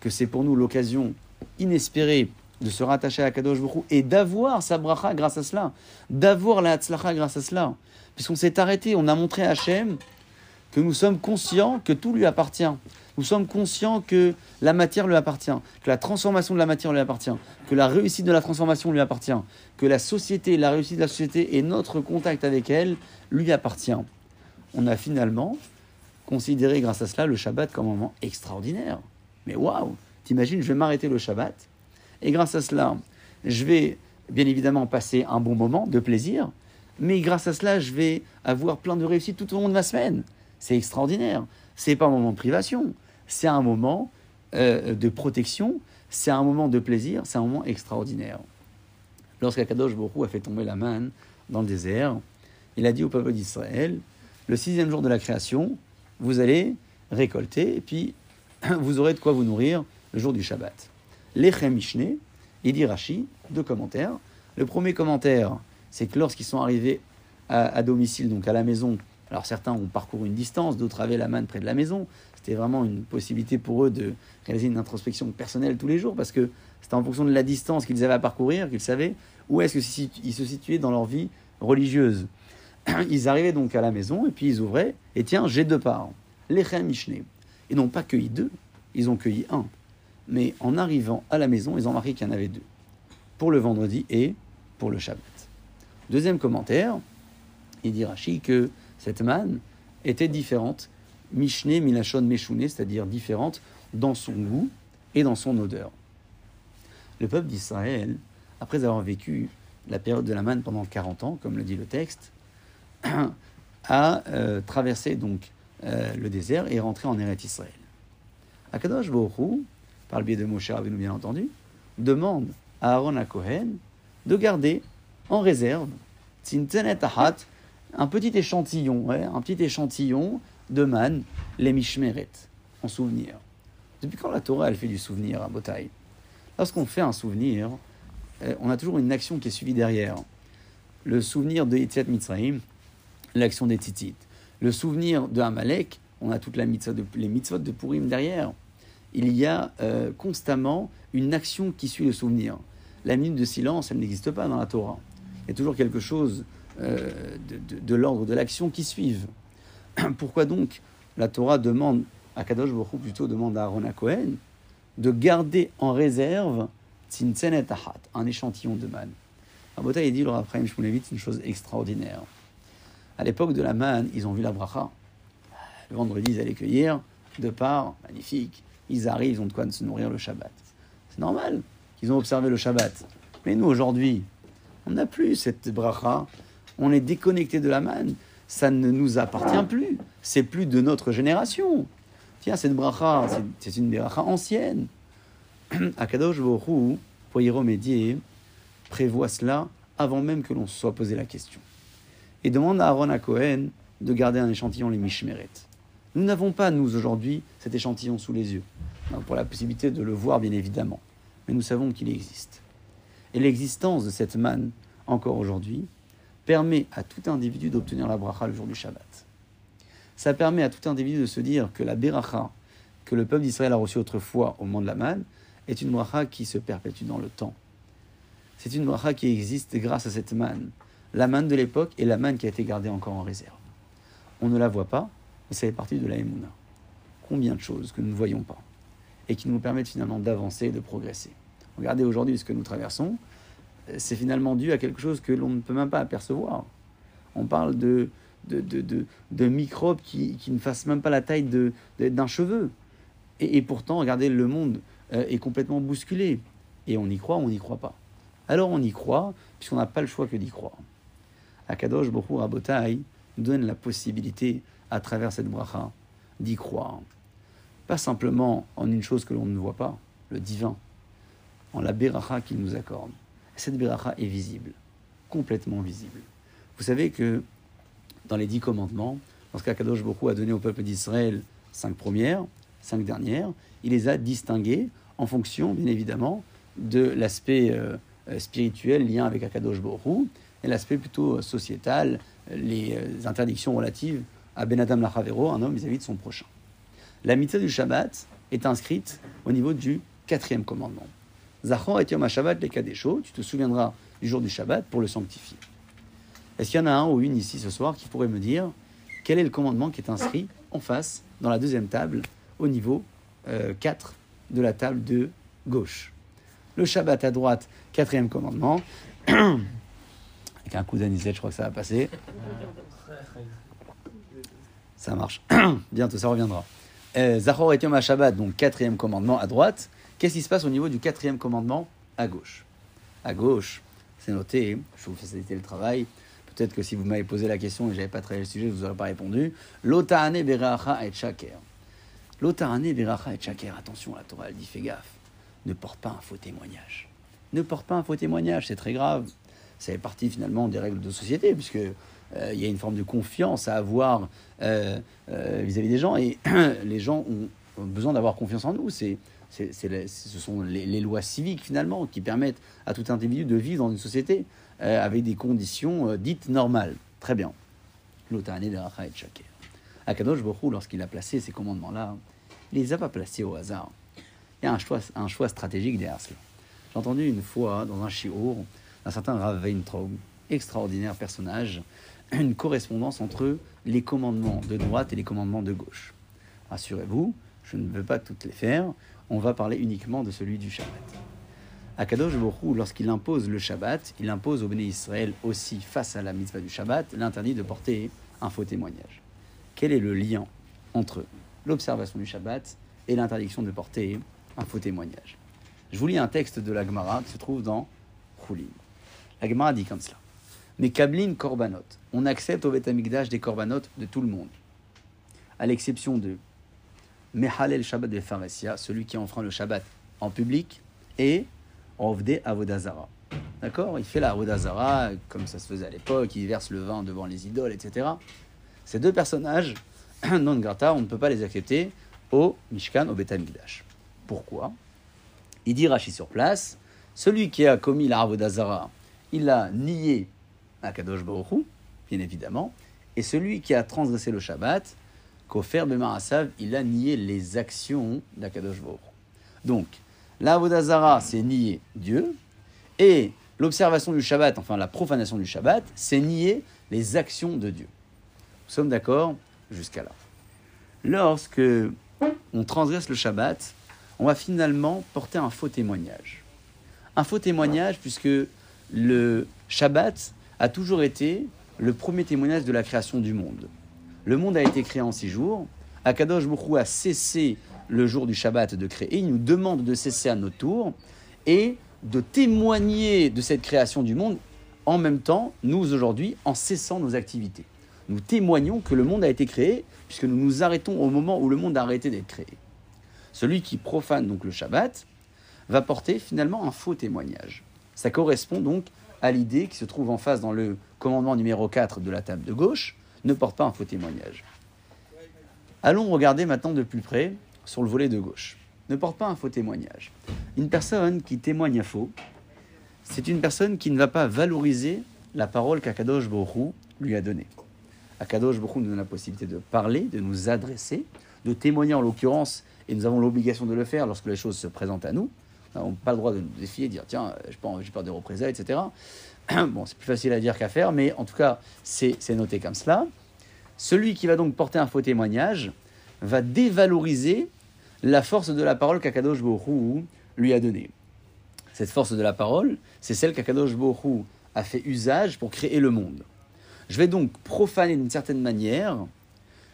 [SPEAKER 1] que c'est pour nous l'occasion inespérée de se rattacher à Kadosh Baruch et d'avoir sa bracha grâce à cela, d'avoir la hatzlacha grâce à cela. Puisqu'on s'est arrêté, on a montré à Hachem que nous sommes conscients que tout lui appartient. Nous sommes conscients que la matière lui appartient, que la transformation de la matière lui appartient, que la réussite de la transformation lui appartient, que la société, la réussite de la société et notre contact avec elle lui appartient. On a finalement considéré grâce à cela le Shabbat comme un moment extraordinaire. Mais waouh T'imagines, je vais m'arrêter le Shabbat et grâce à cela, je vais bien évidemment passer un bon moment de plaisir, mais grâce à cela, je vais avoir plein de réussite tout au long de ma semaine. C'est extraordinaire. C'est pas un moment de privation, c'est un moment euh, de protection, c'est un moment de plaisir, c'est un moment extraordinaire. Lorsqu'Akadosh Borou a fait tomber la manne dans le désert, il a dit au peuple d'Israël le sixième jour de la création, vous allez récolter et puis vous aurez de quoi vous nourrir le jour du Shabbat. L'Echem il dit Rashi, deux commentaires. Le premier commentaire, c'est que lorsqu'ils sont arrivés à, domicile, donc à la maison, alors certains ont parcouru une distance, d'autres avaient la manne près de la maison. C'était vraiment une possibilité pour eux de réaliser une introspection personnelle tous les jours, parce que c'était en fonction de la distance qu'ils avaient à parcourir qu'ils savaient où est-ce qu'ils se situaient dans leur vie religieuse. Ils arrivaient donc à la maison et puis ils ouvraient, et tiens, j'ai deux parents, l'Echem Mishneh. Ils n'ont pas cueilli deux, ils ont cueilli un. Mais en arrivant à la maison, ils ont remarqué qu'il y en avait deux. Pour le vendredi et pour le Shabbat. Deuxième commentaire, il dit Rashi que cette manne était différente, Mishneh Milachon Meshune, c'est-à-dire différente dans son goût et dans son odeur. Le peuple d'Israël, après avoir vécu la période de la manne pendant 40 ans, comme le dit le texte, a euh, traversé donc euh, le désert et rentré en Eretz Israël. Akadosh Baruch par le biais de Moshe Rabbeinu bien entendu, demande à Aaron à Cohen de garder en réserve un petit échantillon, un petit échantillon de man, les Mishmeret, en souvenir. Depuis quand la Torah, elle fait du souvenir à Botaï? Lorsqu'on fait un souvenir, euh, on a toujours une action qui est suivie derrière. Le souvenir de Yetziat Mitzrayim, l'action des Tzitzit. Le souvenir de Amalek, on a toutes la mitzvah de, les mitzvot de Purim derrière. Il y a euh, constamment une action qui suit le souvenir. La minute de silence, elle n'existe pas dans la Torah. Il y a toujours quelque chose euh, de, l'ordre de l'action qui suive. Pourquoi donc la Torah demande, à Kadosh Baruch plutôt demande à Aaron Cohen, de garder en réserve un échantillon de manne? Rabota, il dit, le Raphaël Shmulevitz, une chose extraordinaire. À l'époque de la manne, ils ont vu la bracha. Le vendredi, ils allaient cueillir, de part, magnifique. Ils arrivent, ils ont de quoi se nourrir le Shabbat. C'est normal qu'ils ont observé le Shabbat. Mais nous, aujourd'hui, on n'a plus cette bracha. On est déconnecté de la manne. Ça ne nous appartient plus. C'est plus de notre génération. Tiens, cette bracha, c'est- une bracha ancienne. Akadosh Hu, pour y remédier, prévoit cela avant même que l'on soit posé la question. Et demande à Aaron à Cohen de garder un échantillon, les Mishmeret. Nous n'avons pas, nous, aujourd'hui, cet échantillon sous les yeux, pour la possibilité de le voir, bien évidemment. Mais nous savons qu'il existe. Et l'existence de cette manne, encore aujourd'hui, permet à tout individu d'obtenir la bracha le jour du Shabbat. Ça permet à tout individu de se dire que la beracha que le peuple d'Israël a reçue autrefois au moment de la manne est une bracha qui se perpétue dans le temps. C'est une bracha qui existe grâce à cette manne. La manne de l'époque et la manne qui a été gardée encore en réserve. On ne la voit pas, mais ça fait partie de la Emouna. Combien de choses que nous ne voyons pas et qui nous permettent finalement d'avancer de progresser. Regardez aujourd'hui ce que nous traversons, c'est finalement dû à quelque chose que l'on ne peut même pas apercevoir. On parle de, de, de, de- microbes qui, qui ne fassent même pas la taille d'un cheveu. Et, pourtant, regardez, le monde euh, est complètement bousculé. Et on y croit on n'y croit pas. Alors on y croit, puisqu'on n'a pas le choix que d'y croire. Akadosh Hu Rabotai donne la possibilité, à travers cette bracha, d'y croire. Pas simplement en une chose que l'on ne voit pas, le divin, en la beracha qu'il nous accorde. Cette beracha est visible, complètement visible. Vous savez que dans les dix commandements, lorsqu'Akadosh Baruch a donné au peuple d'Israël cinq premières, cinq dernières, il les a distinguées en fonction, bien évidemment, de l'aspect euh, euh, spirituel, lien avec Akadosh Baruch et l'aspect plutôt euh, sociétal, les interdictions relatives à Ben Adam Lachavero, un homme vis-à-vis de son prochain. La mitzvah du Shabbat est inscrite au niveau du quatrième commandement. Zachor et Yom HaShabbat les Kadesho, tu te souviendras du jour du Shabbat pour le sanctifier. Est-ce qu'il y en a un ou une ici ce soir qui pourrait me dire quel est le commandement qui est inscrit en face, dans la deuxième table, au niveau euh, 4 de la table de gauche? Le Shabbat à droite, quatrième commandement. Avec un coup d'anisette, je crois que ça va passer. Ça marche. Bientôt, ça reviendra. Euh, Zachor et Yom Shabbat, donc quatrième commandement à droite. Qu'est-ce qui se passe au niveau du quatrième commandement à gauche? À gauche, c'est noté, je vous faciliter le travail. Peut-être que si vous m'avez posé la question et j'avais pas travaillé le sujet, je vous aurais pas répondu. L'otahane beracha et shaker. L'otahane beracha et shaker. Attention, la Torah elle dit fais gaffe. Ne porte pas un faux témoignage. Ne porte pas un faux témoignage, c'est très grave. Ça fait partie finalement des règles de société, puisque euh, il y a une forme de confiance à avoir euh, euh, vis-à-vis des gens, et les gens ont, besoin d'avoir confiance en nous. C'est, ce sont les, lois civiques finalement qui permettent à tout individu de vivre dans une société avec des conditions dites normales. Très bien. L'otahane beracha et shaker. Akadosh Hu, lorsqu'il a placé ces commandements-là, il les a pas placés au hasard. Il y a un choix, un choix stratégique derrière cela. J'ai entendu une fois dans un shiur un certain Rav Weintraub, extraordinaire personnage, une correspondance entre les commandements de droite et les commandements de gauche. Rassurez-vous, je ne veux pas toutes les faire, on va parler uniquement de celui du Shabbat. Akadosh Hu, lorsqu'il impose le Shabbat, il impose au Béné Israël aussi, face à la mitzvah du Shabbat, l'interdit de porter un faux témoignage. Quel est le lien entre l'observation du Shabbat et l'interdiction de porter un faux témoignage? Je vous lis un texte de la Gemara qui se trouve dans Choulin. La Gemara dit comme cela. Mais Kablin Korbanot, on accepte au Beth Amikdash des Korbanot de tout le monde, à l'exception de Mehalel Shabbat de Pharesia, celui qui enfreint le Shabbat en public, et Ovde Avodazara. D'accord? Il fait la Avodazara, comme ça se faisait à l'époque, il verse le vin devant les idoles, etc. Ces deux personnages, non grata, on ne peut pas les accepter au Mishkan, au Beth Amikdash. Pourquoi? Il dit Rashi sur place, celui qui a commis la Avodazara, il a nié Akadosh Baruch Hu, bien évidemment, et celui qui a transgressé le Shabbat, Kofer Bemarasav, il a nié les actions d'Akadosh Baruch Hu. Donc, la Avodazara, c'est nier Dieu, et l'observation du Shabbat, enfin la profanation du Shabbat, c'est nier les actions de Dieu. Nous sommes d'accord jusqu'à là. Lorsque on transgresse le Shabbat, on va finalement porter un faux témoignage. Un faux témoignage puisque le Shabbat a toujours été le premier témoignage de la création du monde. Le monde a été créé en six jours. Akadosh Hu a cessé le jour du Shabbat de créer. Il nous demande de cesser à notre tour et de témoigner de cette création du monde en même temps, nous aujourd'hui, en cessant nos activités. Nous témoignons que le monde a été créé puisque nous nous arrêtons au moment où le monde a arrêté d'être créé. Celui qui profane donc le Shabbat va porter finalement un faux témoignage. Ça correspond donc à l'idée qui se trouve en face dans le commandement numéro 4 de la table de gauche, ne porte pas un faux témoignage. Allons regarder maintenant de plus près sur le volet de gauche. Ne porte pas un faux témoignage. Une personne qui témoigne à faux, c'est une personne qui ne va pas valoriser la parole qu'Akadosh Baruch lui a donnée. Akadosh Baruch nous donne la possibilité de parler, de nous adresser, de témoigner en l'occurrence, et nous avons l'obligation de le faire lorsque les choses se présentent à nous. On n'a pas le droit de nous défier, de dire tiens, j'ai peur, des représailles, etc. Bon, c'est plus facile à dire qu'à faire, mais en tout cas, c'est noté comme cela. Celui qui va donc porter un faux témoignage va dévaloriser la force de la parole qu'Akadosh Baruch lui a donnée. Cette force de la parole, c'est celle qu'Akadosh Baruch a fait usage pour créer le monde. Je vais donc profaner d'une certaine manière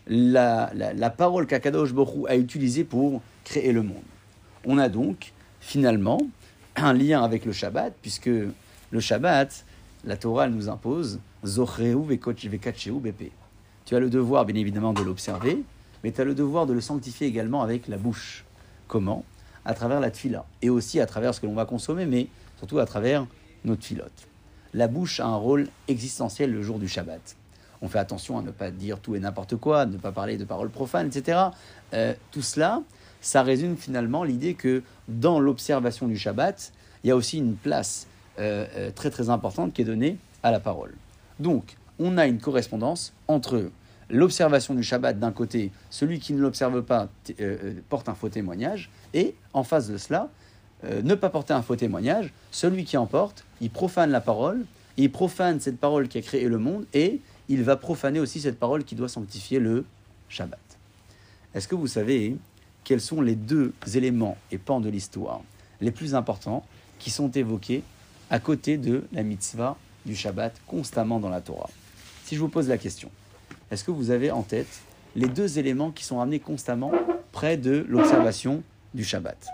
[SPEAKER 1] la, la, la parole qu'Akadosh Baruch a utilisée pour créer le monde. On a donc finalement un lien avec le Shabbat, puisque le Shabbat, la Torah nous impose Zochreu vekatcheu bepe. Tu as le devoir, bien évidemment, de l'observer, mais tu as le devoir de le sanctifier également avec la bouche. Comment? À travers la tfila, et aussi à travers ce que l'on va consommer, mais surtout à travers nos tfilotes. La bouche a un rôle existentiel le jour du Shabbat. On fait attention à ne pas dire tout et n'importe quoi, à ne pas parler de paroles profanes, etc. Euh, tout cela, ça résume finalement l'idée que dans l'observation du Shabbat, il y a aussi une place euh, euh, très très importante qui est donnée à la parole. Donc, on a une correspondance entre l'observation du Shabbat d'un côté, celui qui ne l'observe pas euh, porte un faux témoignage, et en face de cela, ne pas porter un faux témoignage, celui qui en porte, il profane la parole, il profane cette parole qui a créé le monde, et il va profaner aussi cette parole qui doit sanctifier le Shabbat. Est-ce que vous savez quels sont les deux éléments et pans de l'histoire les plus importants qui sont évoqués à côté de la mitzvah du Shabbat constamment dans la Torah. Si je vous pose la question, est-ce que vous avez en tête les deux éléments qui sont ramenés constamment près de l'observation du Shabbat?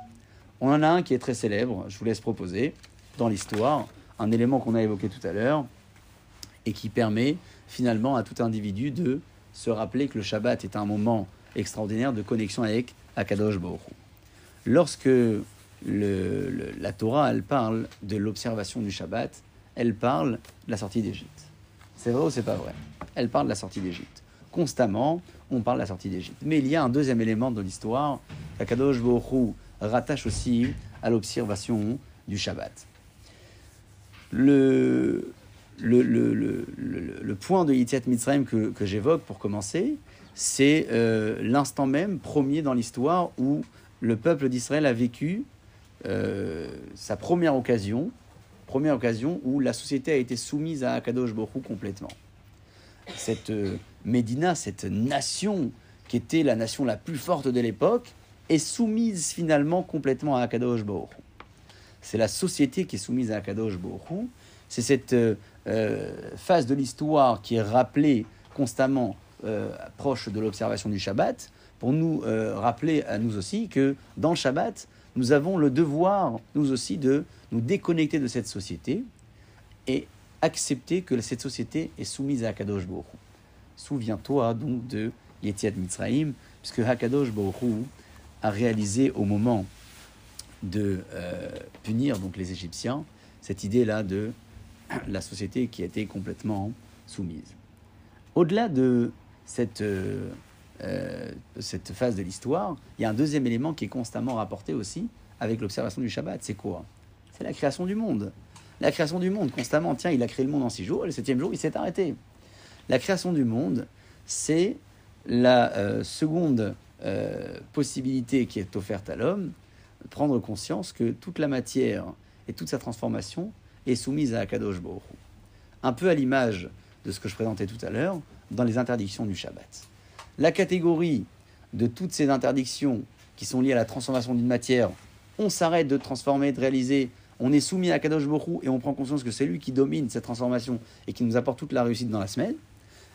[SPEAKER 1] On en a un qui est très célèbre, je vous laisse proposer, dans l'histoire, un élément qu'on a évoqué tout à l'heure, et qui permet finalement à tout individu de se rappeler que le Shabbat est un moment extraordinaire de connexion avec Akadosh. Lorsque la Torah elle parle de l'observation du Shabbat, elle parle de la sortie d'Égypte. C'est vrai ou c'est pas vrai? Elle parle de la sortie d'Égypte. Constamment, on parle de la sortie d'Égypte. Mais il y a un deuxième élément de l'histoire qu'Akadosh Baruch rattache aussi à l'observation du Shabbat. Le, point de Yitziat Mitzrayim que j'évoque pour commencer, c'est euh, l'instant même premier dans l'histoire où le peuple d'Israël a vécu euh, sa première occasion, première occasion où la société a été soumise à Akadosh Hu complètement. Cette euh, Médina, cette nation qui était la nation la plus forte de l'époque, est soumise finalement complètement à Akadosh Hu. C'est la société qui est soumise à Akadosh Hu. C'est cette phase de l'histoire qui est rappelée constamment euh, proche de l'observation du Shabbat pour nous euh, rappeler à nous aussi que dans le Shabbat, nous avons le devoir, nous aussi, de nous déconnecter de cette société et accepter que cette société est soumise à Akadosh Baruch. Souviens-toi donc de Yetiat Mitzrayim, puisque Hakadosh Baruch a réalisé au moment de euh, punir donc les Égyptiens cette idée-là de la société qui été complètement soumise. Au-delà de cette, euh, euh, cette phase de l'histoire, il y a un deuxième élément qui est constamment rapporté aussi avec l'observation du Shabbat. C'est quoi? C'est la création du monde. La création du monde, constamment, tiens, il a créé le monde en six jours, et le septième jour, il s'est arrêté. La création du monde, c'est la euh, seconde possibilité qui est offerte à l'homme, prendre conscience que toute la matière et toute sa transformation est soumise à Akadosh Baruch. Un peu à l'image de ce que je présentais tout à l'heure dans les interdictions du Shabbat. La catégorie de toutes ces interdictions qui sont liées à la transformation d'une matière, on s'arrête de transformer, de réaliser, on est soumis à Kadosh Hu et on prend conscience que c'est lui qui domine cette transformation et qui nous apporte toute la réussite dans la semaine.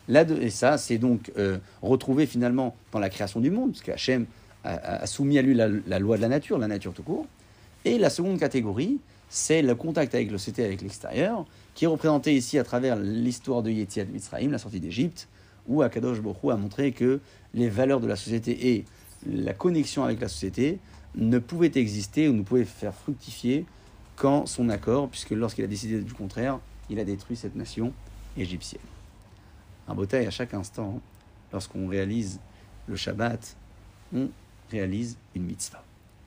[SPEAKER 1] Là, et ça, c'est donc euh, retrouvé finalement dans la création du monde, parce qu'Hachem a, a- soumis à lui la, la loi de la nature, la nature tout court. Et la seconde catégorie, c'est le contact avec société, avec l'extérieur, qui est représenté ici à travers l'histoire de Yetziat Mitzrayim, la sortie d'Égypte, où Akadosh Hu a montré que les valeurs de la société et la connexion avec la société ne pouvaient exister ou ne pouvaient faire fructifier qu'en son accord, puisque lorsqu'il a décidé du contraire, il a détruit cette nation égyptienne. Un beau taille à chaque instant, lorsqu'on réalise le Shabbat, on réalise une mitzvah.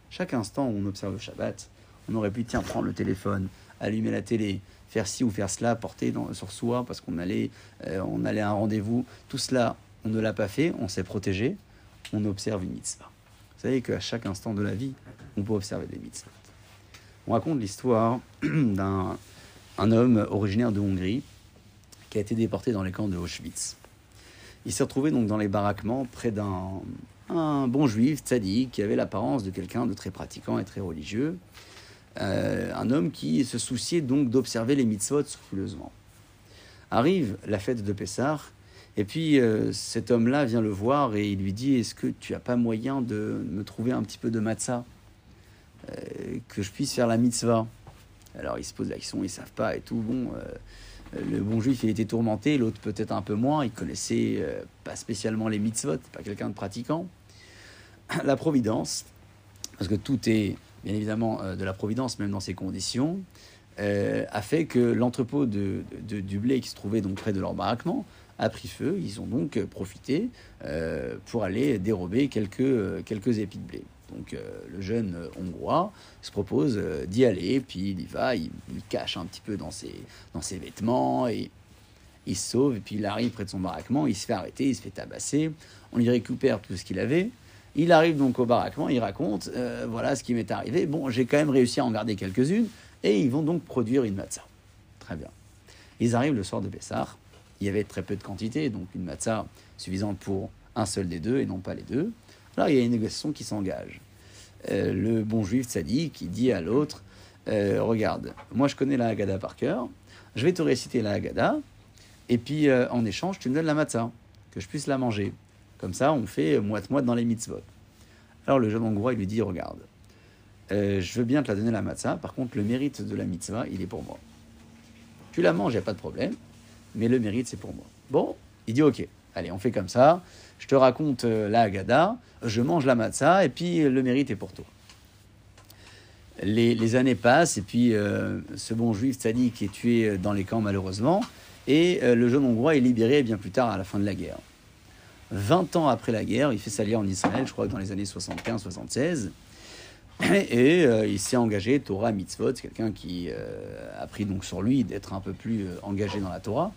[SPEAKER 1] Chaque instant où on observe le Shabbat, on aurait pu, tiens, prendre le téléphone, allumer la télé, faire ci ou faire cela, porter dans- sur soi parce qu'on allait, euh, on allait à un rendez-vous. Tout cela, on ne l'a pas fait, on s'est protégé, on observe une mitzvah. Vous savez qu'à chaque instant de la vie, on peut observer des mitzvahs. On raconte l'histoire d'un un homme originaire de Hongrie qui a été déporté dans les camps de Auschwitz. Il s'est retrouvé donc dans les baraquements près d'un un bon juif, tzaddik, qui avait l'apparence de quelqu'un de très pratiquant et très religieux. Euh, un homme qui se souciait donc d'observer les mitzvot scrupuleusement. Arrive la fête de Pessah, et puis euh, cet homme-là vient le voir et il lui dit Est-ce que tu as pas moyen de me trouver un petit peu de matzah euh, Que je puisse faire la mitzvah? Alors il se pose la question, ils savent pas et tout. Bon, le bon juif il était tourmenté, l'autre peut-être un peu moins. Il connaissait pas spécialement les mitzvot, pas quelqu'un de pratiquant. La providence, parce que tout est bien évidemment euh, de la providence, même dans ces conditions, euh, a fait que l'entrepôt de, du blé qui se trouvait donc près de leur baraquement a pris feu. Ils ont donc euh, profité pour aller dérober quelques, quelques épis de blé. Donc le jeune Hongrois se propose d'y aller, puis il y va, il, cache un petit peu dans ses, dans ses vêtements et il se sauve. Puis il arrive près de son baraquement, il se fait arrêter, il se fait tabasser. On lui récupère tout ce qu'il avait. Il arrive donc au baraquement, il raconte euh, voilà ce qui m'est arrivé. Bon, j'ai quand même réussi à en garder quelques-unes et ils vont donc produire une matzah. Très bien. Ils arrivent le soir de Bessar il y avait très peu de quantité, donc une matzah suffisante pour un seul des deux et non pas les deux. Alors il y a une négociation qui s'engage. Euh, le bon juif tzaddik qui dit à l'autre euh, Regarde, moi je connais la Haggadah par cœur, je vais te réciter la Haggadah, et puis en échange, tu me donnes la matzah, que je puisse la manger. Comme ça, on fait moite-moite dans les mitzvot. Alors le jeune hongrois, lui dit Regarde, je veux bien te la donner la matzah, par contre, le mérite de la mitzvah, il est pour moi. Tu la manges, il n'y a pas de problème, mais le mérite, c'est pour moi. Bon, il dit Ok, allez, on fait comme ça je te raconte euh, la Haggadah, je mange la matzah, et puis euh, le mérite est pour toi. Les, années passent, et puis euh, ce bon juif qui est tué dans les camps malheureusement, et le jeune hongrois est libéré bien plus tard à la fin de la guerre. 20 ans après la guerre, il fait s'allier en Israël, je crois que dans les années 75-76, et il s'est engagé Torah mitzvot, quelqu'un qui a pris donc sur lui d'être un peu plus engagé dans la Torah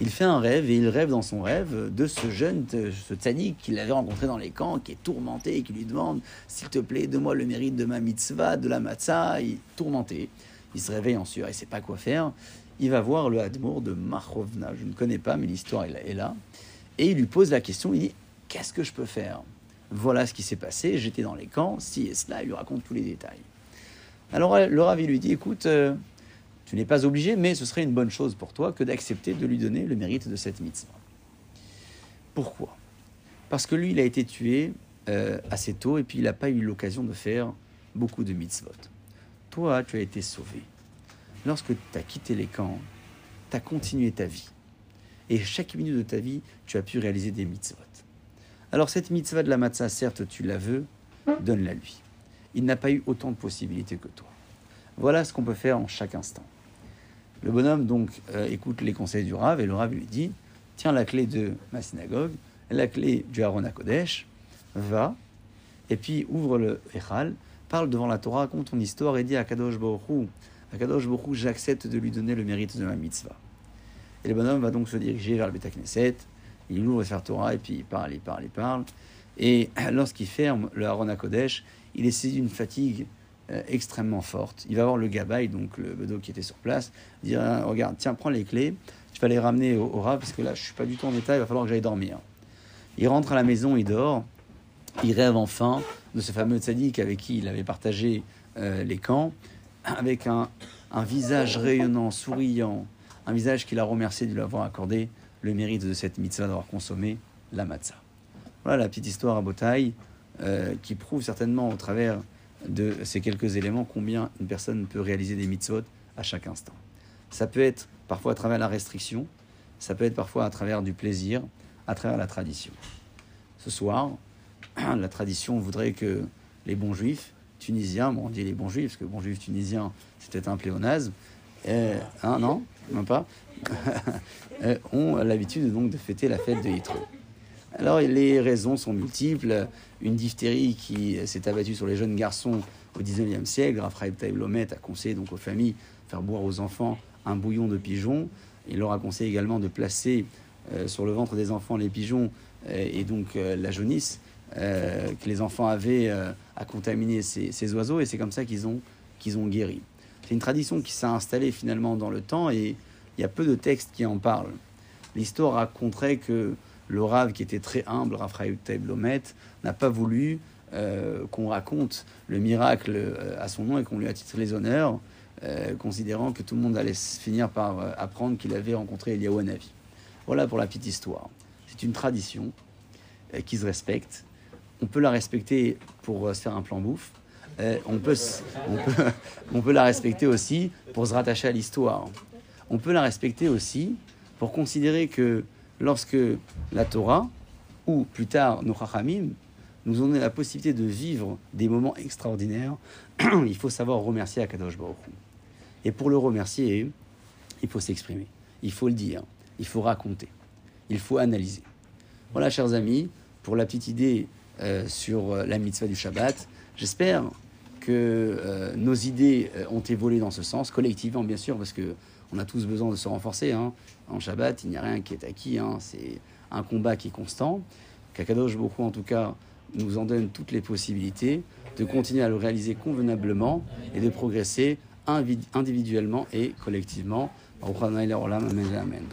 [SPEAKER 1] il fait un rêve et il rêve dans son rêve de ce jeune, ce qu'il avait rencontré dans les camps, qui est tourmenté et qui lui demande S'il te plaît, donne-moi le mérite de ma mitzvah, de la matzah. Il est tourmenté. Il se réveille en sueur, il ne sait pas quoi faire. Il va voir le Hadmour de Machovna. Je ne connais pas, mais l'histoire est là. Et il lui pose la question il dit Qu'est-ce que je peux faire? Voilà ce qui s'est passé. J'étais dans les camps, si et cela. Il lui raconte tous les détails. Alors le Ravi lui dit Écoute, euh, tu n'es pas obligé, mais ce serait une bonne chose pour toi que d'accepter de lui donner le mérite de cette mitzvah. Pourquoi? Parce que lui, il a été tué euh, assez tôt et puis il n'a pas eu l'occasion de faire beaucoup de mitzvot. Toi, tu as été sauvé. Lorsque tu as quitté les camps, tu as continué ta vie. Et chaque minute de ta vie, tu as pu réaliser des mitzvot. Alors cette mitzvah de la matzah, certes, tu la veux, donne-la lui. Il n'a pas eu autant de possibilités que toi. Voilà ce qu'on peut faire en chaque instant. Le bonhomme donc euh, écoute les conseils du Rav et le Rav lui dit Tiens la clé de ma synagogue, la clé du Haron Kodesh, va, et puis ouvre le Echal, parle devant la Torah, raconte ton histoire et dit à Kadosh Baruch à Kadosh Baruch j'accepte de lui donner le mérite de ma mitzvah. Et le bonhomme va donc se diriger vers le Beta Knesset, il ouvre le Torah et puis il parle, il parle, il parle. Et lorsqu'il ferme le Haron Kodesh, il est saisi d'une fatigue euh, extrêmement forte. Il va voir le gabaï, donc le bedo qui était sur place, dire ah, Regarde, tiens, prends les clés, tu vas les ramener au, au parce que là, je suis pas du tout en état, il va falloir que j'aille dormir. Il rentre à la maison, il dort, il rêve enfin de ce fameux tzaddik avec qui il avait partagé euh, les camps, avec un, un, visage rayonnant, souriant, un visage qu'il a remercié de lui avoir accordé le mérite de cette mitzvah d'avoir consommé la matzah. Voilà la petite histoire à Botaï euh, qui prouve certainement au travers de ces quelques éléments combien une personne peut réaliser des mitzvot à chaque instant. Ça peut être parfois à travers la restriction, ça peut être parfois à travers du plaisir, à travers la tradition. Ce soir, la tradition voudrait que les bons juifs tunisiens, bon, on dit les bons juifs, parce que bons juifs tunisiens, c'était un pléonasme, hein, non, même pas, euh, ont l'habitude donc de fêter la fête de Yitro. Alors les raisons sont multiples. Une diphtérie qui s'est abattue sur les jeunes garçons au XIXe siècle, Raphaël Taïblomet a conseillé donc aux familles de faire boire aux enfants un bouillon de pigeon. Il leur a conseillé également de placer euh, sur le ventre des enfants les pigeons euh, et donc euh, la jaunisse que les enfants avaient à contaminer ces, oiseaux et c'est comme ça qu'ils ont, qu'ils ont guéri. C'est une tradition qui s'est installée finalement dans le temps et il y a peu de textes qui en parlent. L'histoire raconterait que le qui était très humble, Raphaël Lomet, n'a pas voulu euh, qu'on raconte le miracle euh, à son nom et qu'on lui attitre les honneurs, euh, considérant que tout le monde allait finir par apprendre qu'il avait rencontré Eliyahu. Voilà pour la petite histoire. C'est une tradition qui se respecte. On peut la respecter pour se faire un plan bouffe. On, peut, on, peut, on peut la respecter aussi pour se rattacher à l'histoire. On peut la respecter aussi pour considérer que lorsque la Torah, ou plus tard nos Chachamim, nous ont donné la possibilité de vivre des moments extraordinaires, il faut savoir remercier Akadosh Baruch Et pour le remercier, il faut s'exprimer, il faut le dire, il faut raconter, il faut analyser. Voilà, chers amis, pour la petite idée euh, sur euh, la mitzvah du Shabbat, j'espère que euh, nos idées ont évolué dans ce sens, collectivement bien sûr, parce que on a tous besoin de se renforcer. Hein. En Shabbat, il n'y a rien qui est acquis. Hein. C'est un combat qui est constant. Kakadosh beaucoup en tout cas, nous en donne toutes les possibilités de continuer à le réaliser convenablement et de progresser individuellement et collectivement Amen.